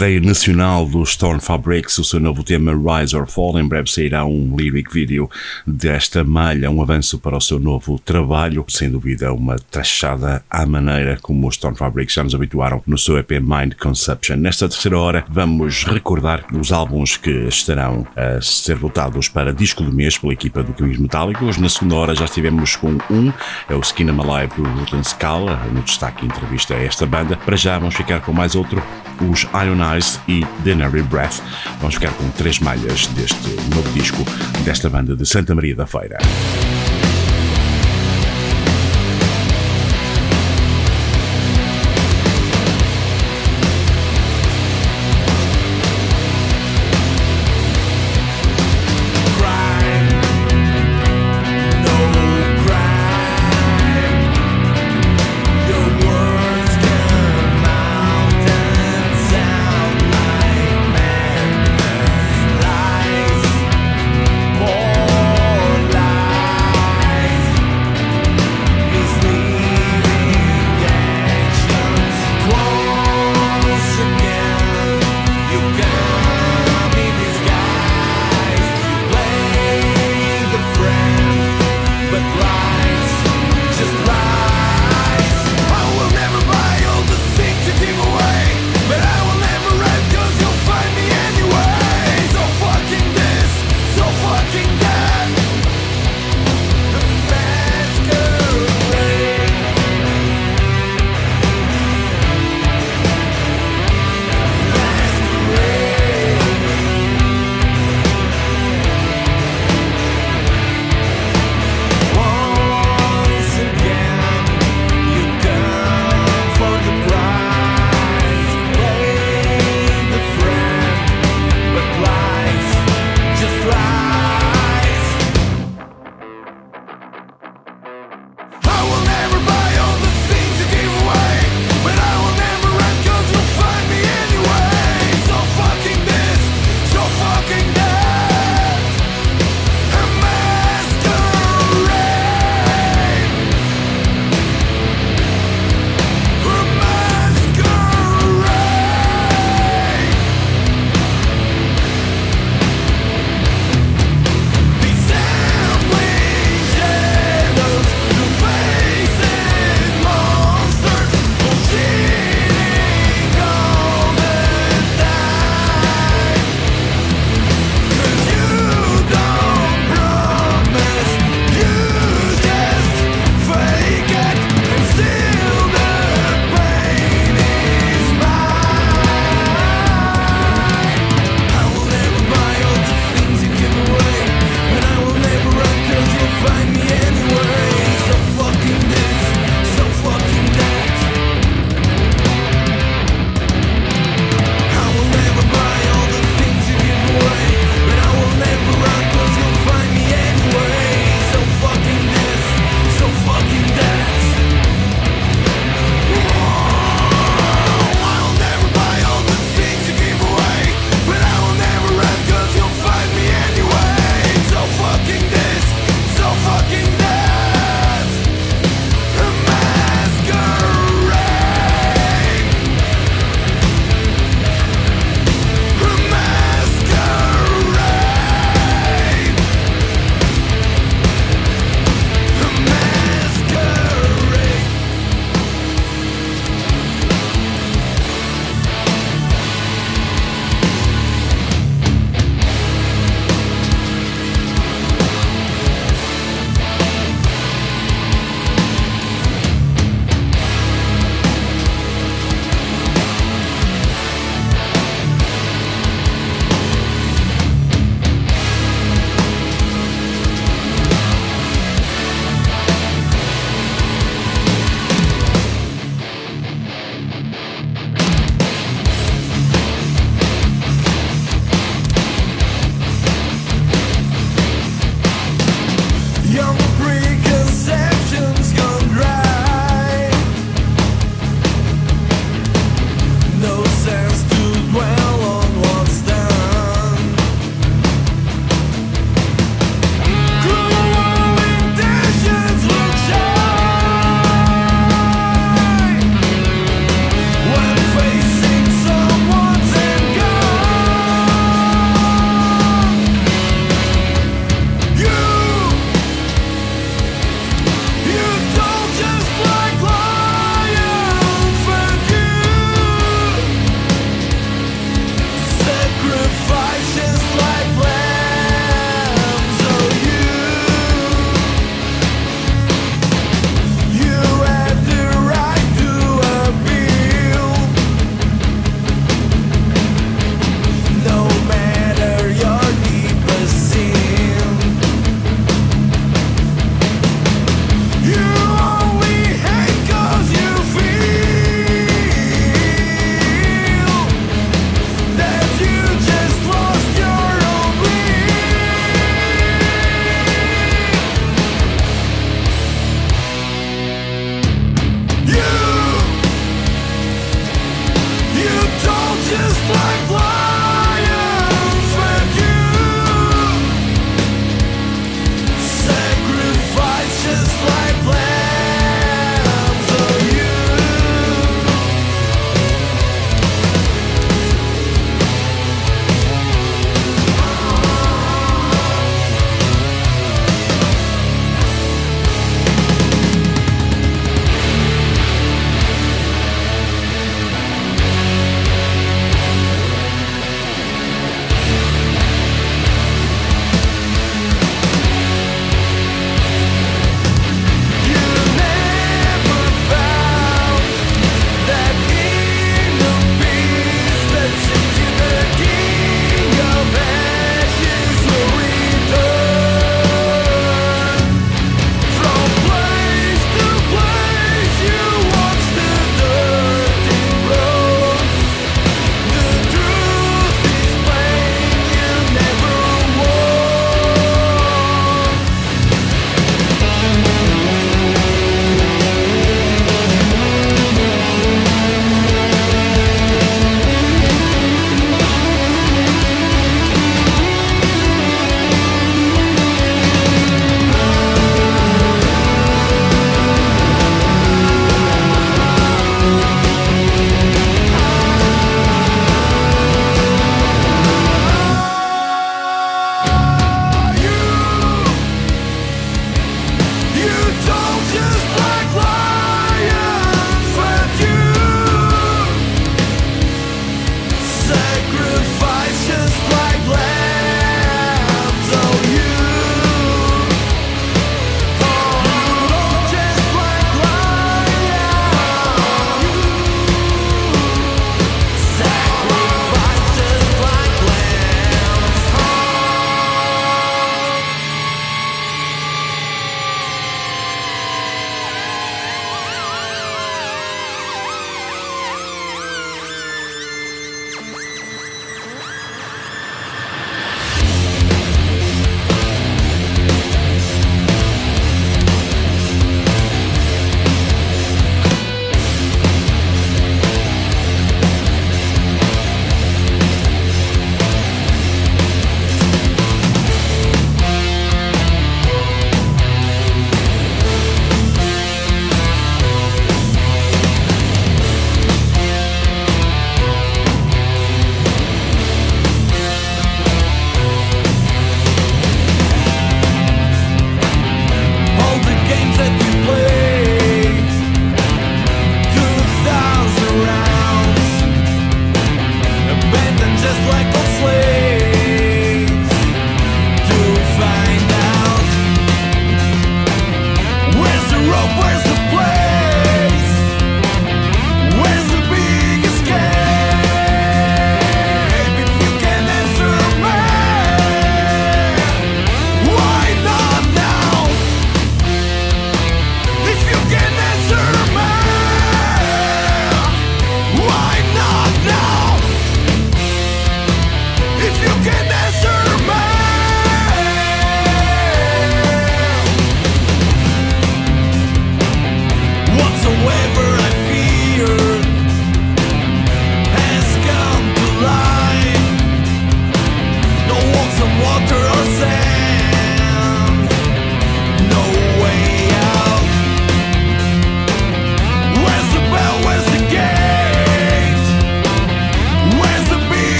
estreia nacional do Storm Fabrics, o seu novo tema Rise or Fall. Em breve sairá um lyric video desta malha, um avanço para o seu novo trabalho. Sem dúvida, uma trachada à maneira como o Storm Fabrics já nos habituaram no seu EP Mind Conception. Nesta terceira hora, vamos recordar os álbuns que estarão a ser votados para disco do mês pela equipa do Caminhos Metálicos. Na segunda hora, já estivemos com um, é o Skin Alive do Rotten Scala, no destaque entrevista a esta banda. Para já, vamos ficar com mais outro, os Ionize e Denary Breath. Vamos ficar com três malhas deste novo disco desta banda de Santa Maria da Feira.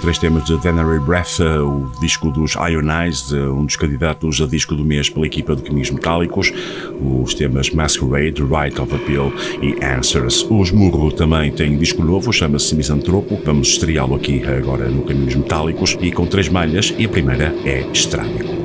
Três temas de Venerary Breath, o disco dos Ionize, um dos candidatos a disco do mês pela equipa de Caminhos Metálicos, os temas Masquerade, Right of Appeal e Answers. Os Murro também têm disco novo, chama-se Misantropo, vamos estreá-lo aqui agora no Caminhos Metálicos e com três malhas e a primeira é Estrábico.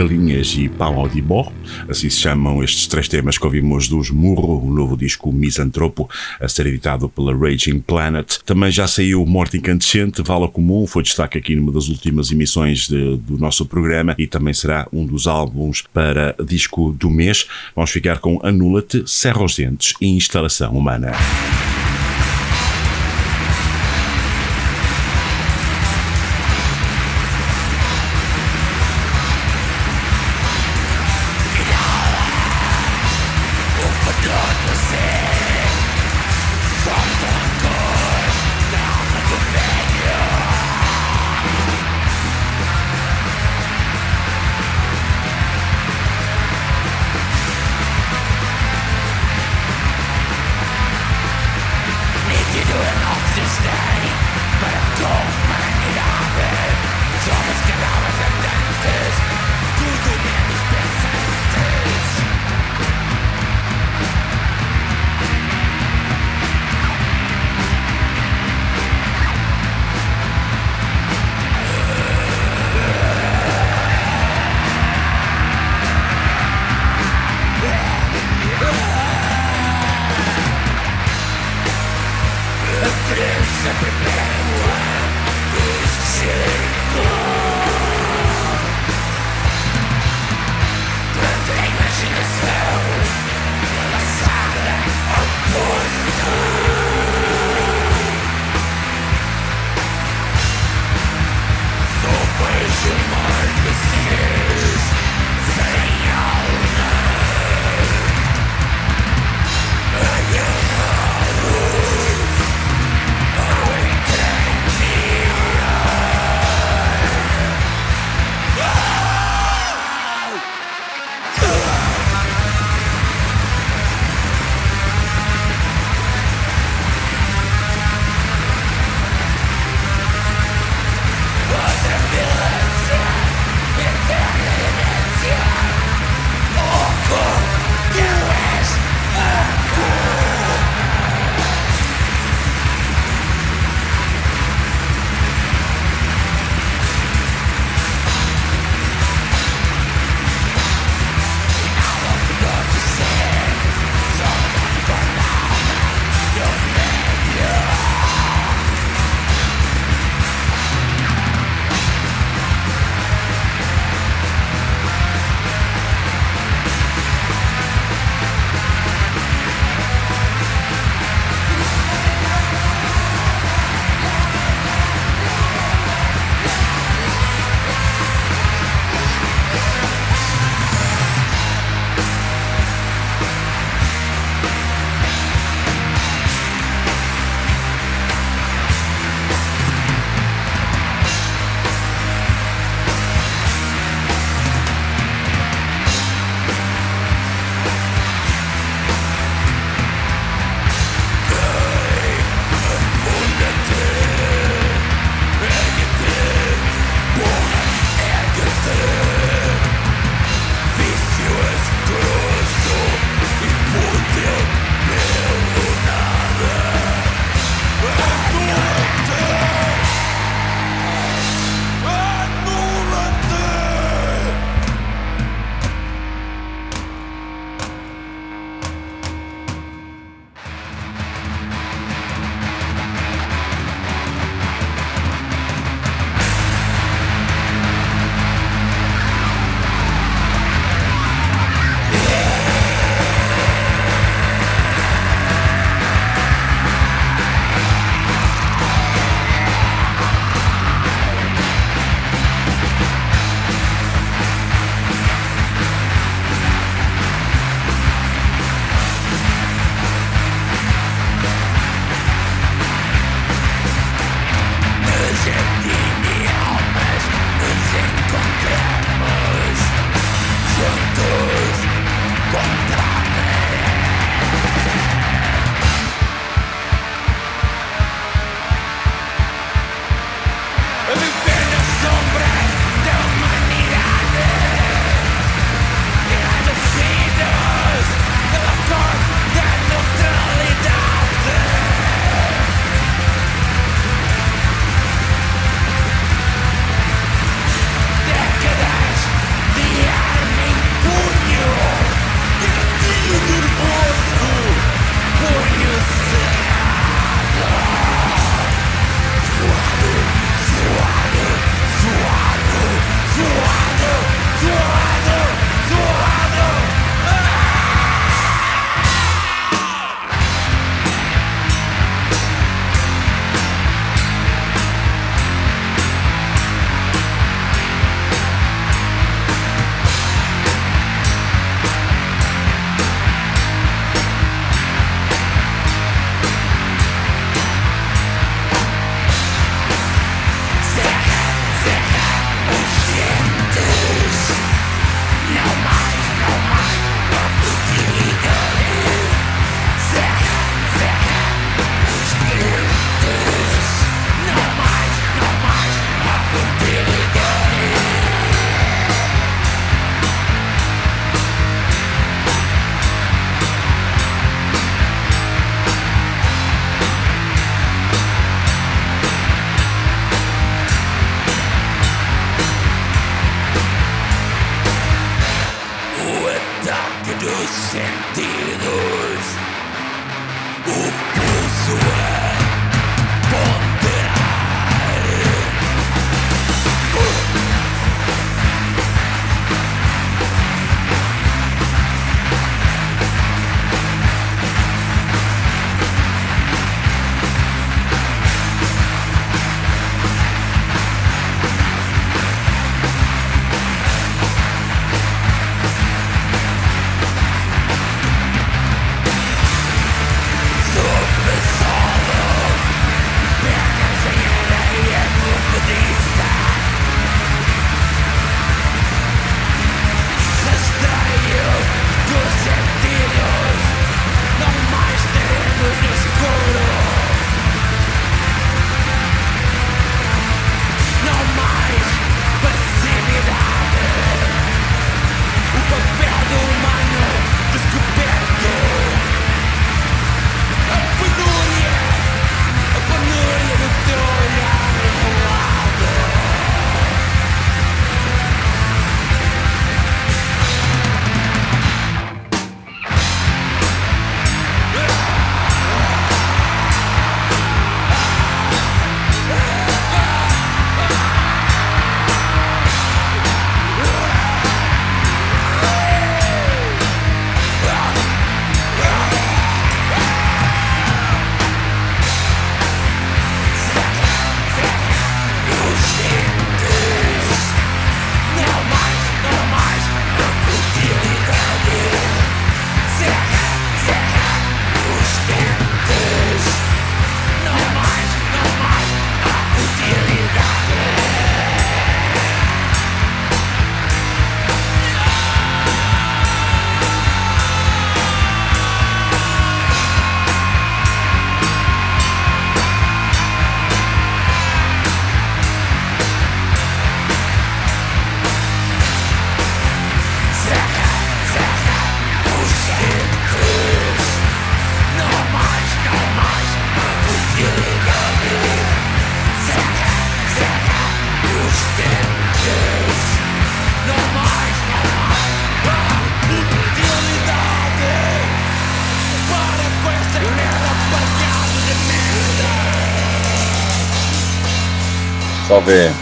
Galinhas e Pão ao Dibor. Assim se chamam estes três temas que ouvimos dos Murro, o novo disco Misantropo, a ser editado pela Raging Planet. Também já saiu Morte Incandescente, Vala Comum, foi destaque aqui numa das últimas emissões de, do nosso programa e também será um dos álbuns para disco do mês. Vamos ficar com Anula-te, Serra aos Dentes e Instalação Humana.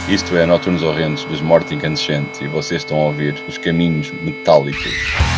Isto é Noturnos Horrendos dos Morte Incandescente e vocês estão a ouvir os caminhos metálicos.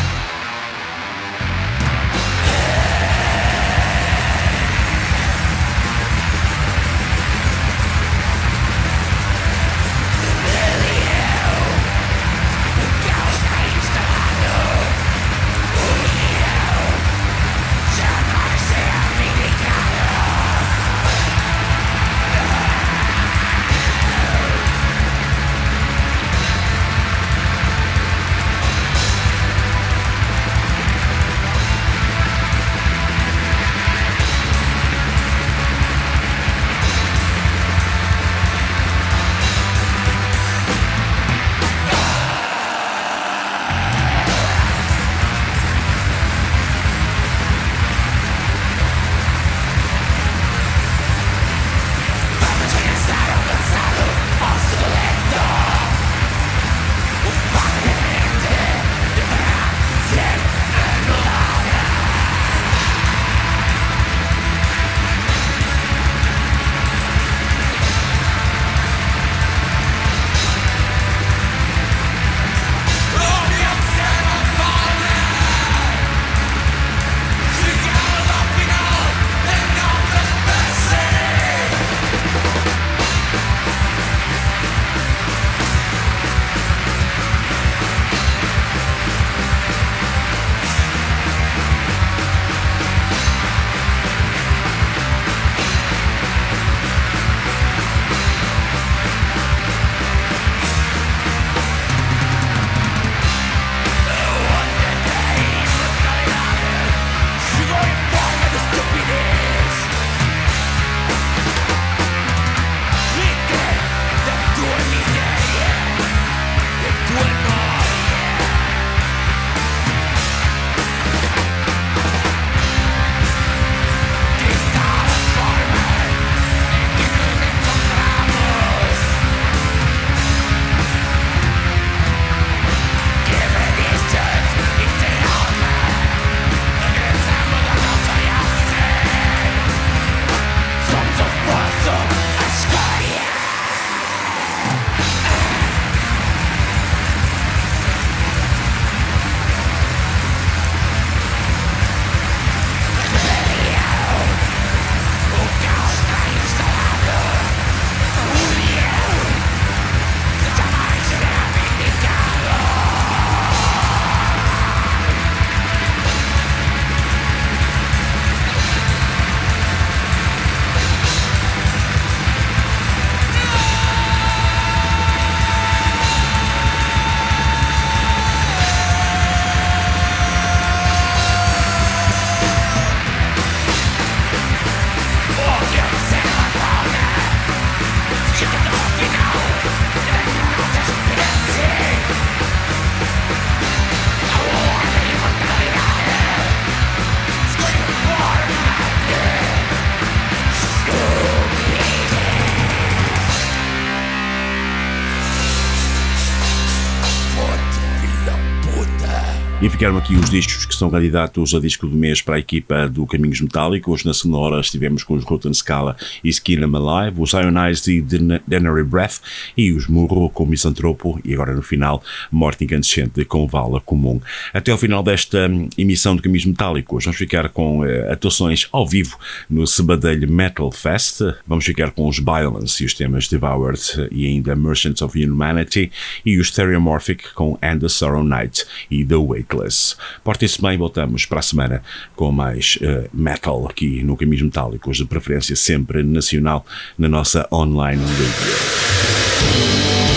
Ficaram aqui os discos que são candidatos a disco do mês para a equipa do Caminhos Metálicos. Na sonora estivemos com os Rotten Scala e Skin Em Alive, os Ionized e Denary Breath e os Murro com Misantropo e agora no final Morte Incandescente com Vala Comum. Até ao final desta hum, emissão de Caminhos Metálicos vamos ficar com uh, atuações ao vivo no Sebadelho Metal Fest. Vamos ficar com os Violence e os temas Devoured e ainda Merchants of Humanity e os Stereomorphic com And the Sorrow Night e The Wait Reckless. Portem-se bem, voltamos para a semana com mais uh, metal aqui no Caminhos Metálicos, de preferência sempre nacional, na nossa online radio.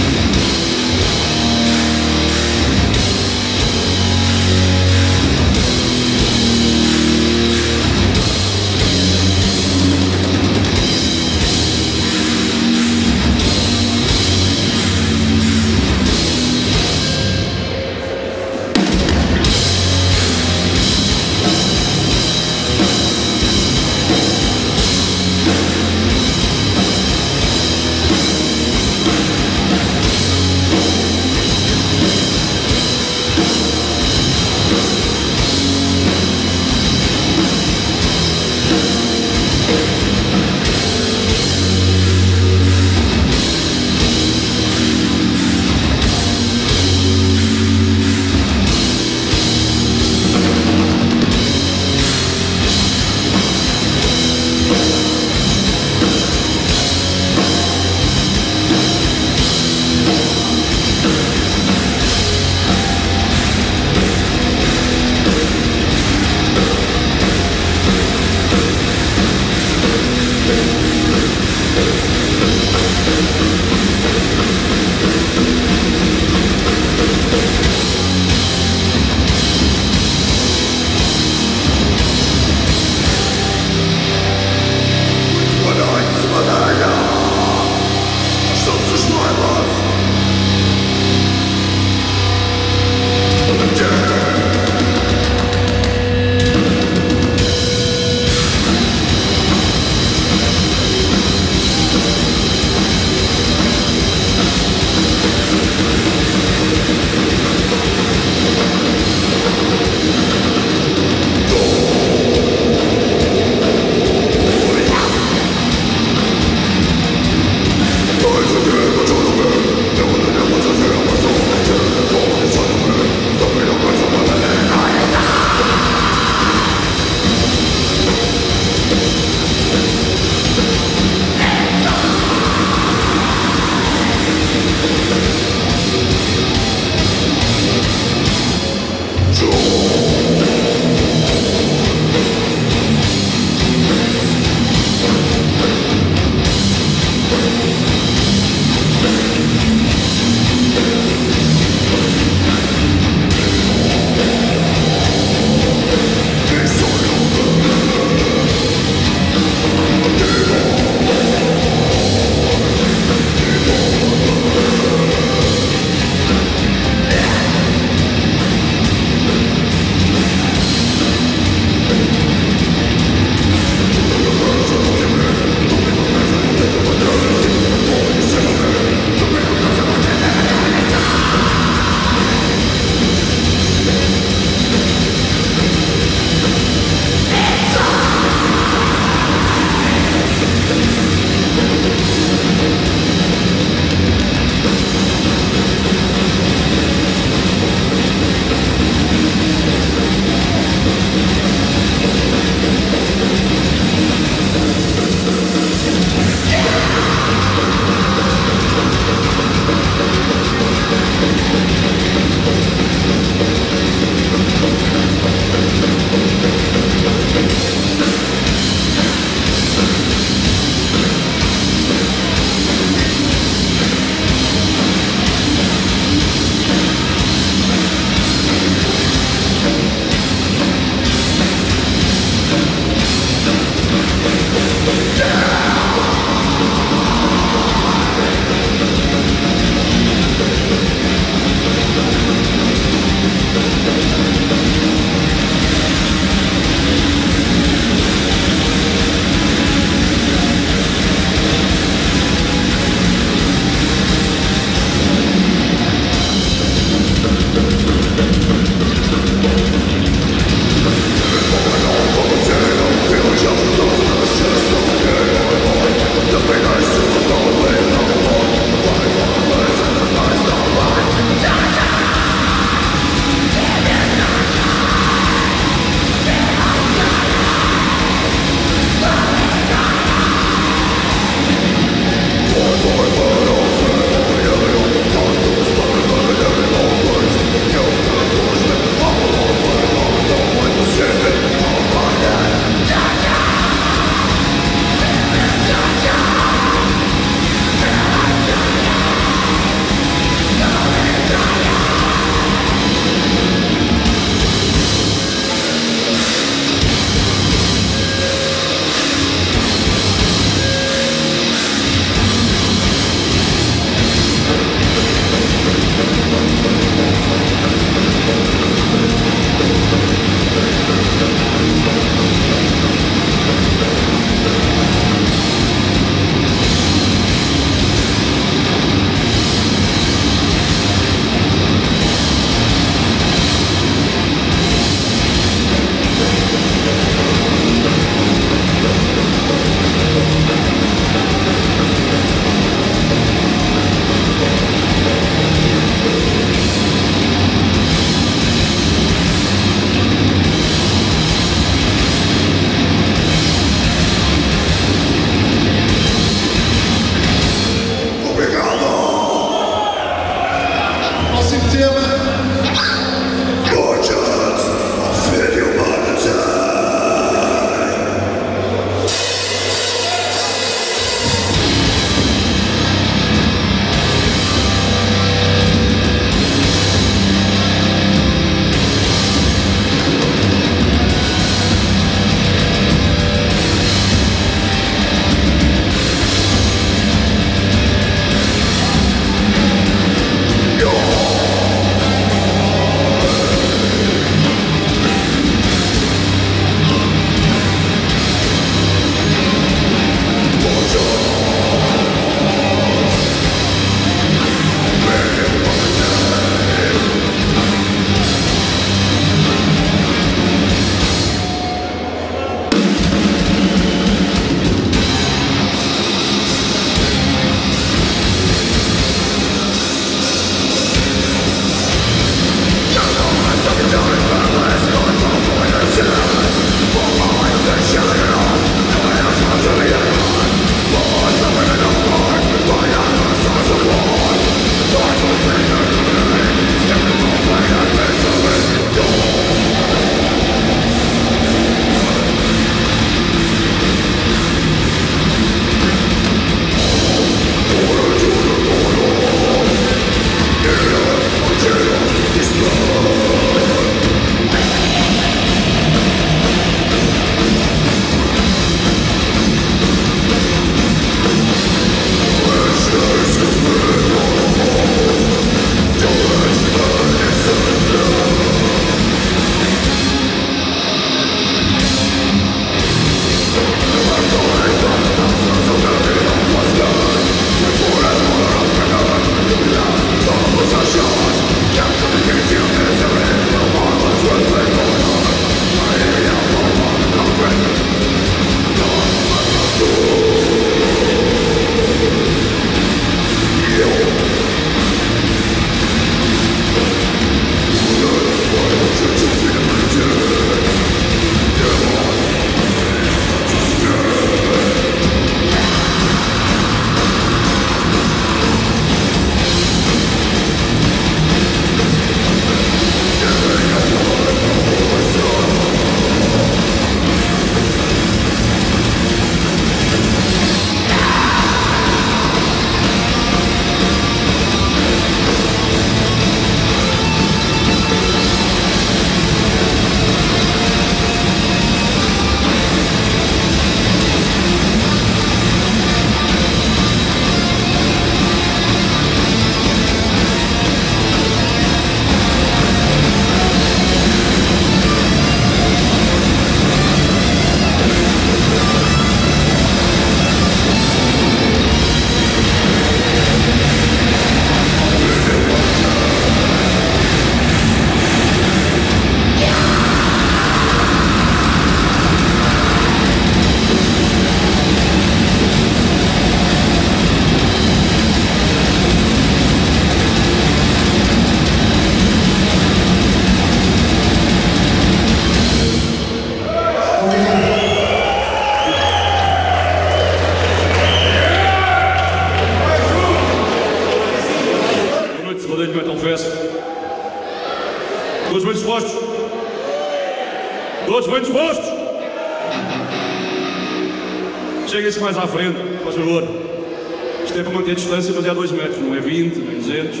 É para manter a distância, mas é a 2 metros, não é 20, nem 200.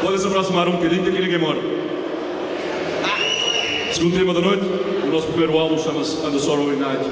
Podem se aproximar um bocadinho que aqui ninguém mora. Segundo tema da noite, o nosso primeiro álbum chama-se And the Sorrow Night.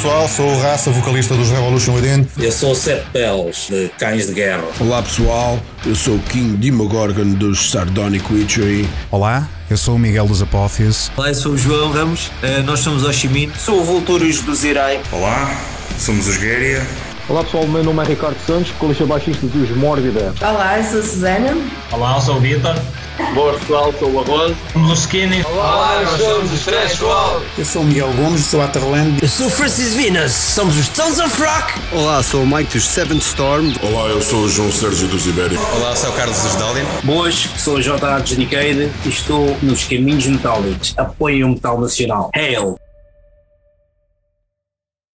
Pessoal, sou o Raça, vocalista dos Revolution Within. Eu sou o Sete Peles, de Cães de Guerra. Olá pessoal, eu sou o King Demogorgon dos Sardonic Witchery. Olá, eu sou o Miguel dos Apófios. Olá, eu sou o João Ramos, nós somos Oshimin. Sou o Vultúrios do Zirai. Olá, somos os Guéria. Olá pessoal, meu nome é Ricardo Santos, colista baixista dos Mórbida. Olá, eu sou a Susana. Olá, eu sou o Vitor. Boa pessoal, sou o Arroz. Skinny. Olá, nós somos os Trash Wall. Eu sou o Miguel Gomes, sou a Terland. Eu sou o Francis Vinas, somos os Tons of Rock. Olá, sou o Mike dos Seventh Storm. Olá, eu sou o João Sérgio dos Ibéria. Olá, sou o Carlos dos Dalian. Boas, sou o J.A. Decade e estou nos Caminhos Metálicos. Apoiem o metal nacional. Hail!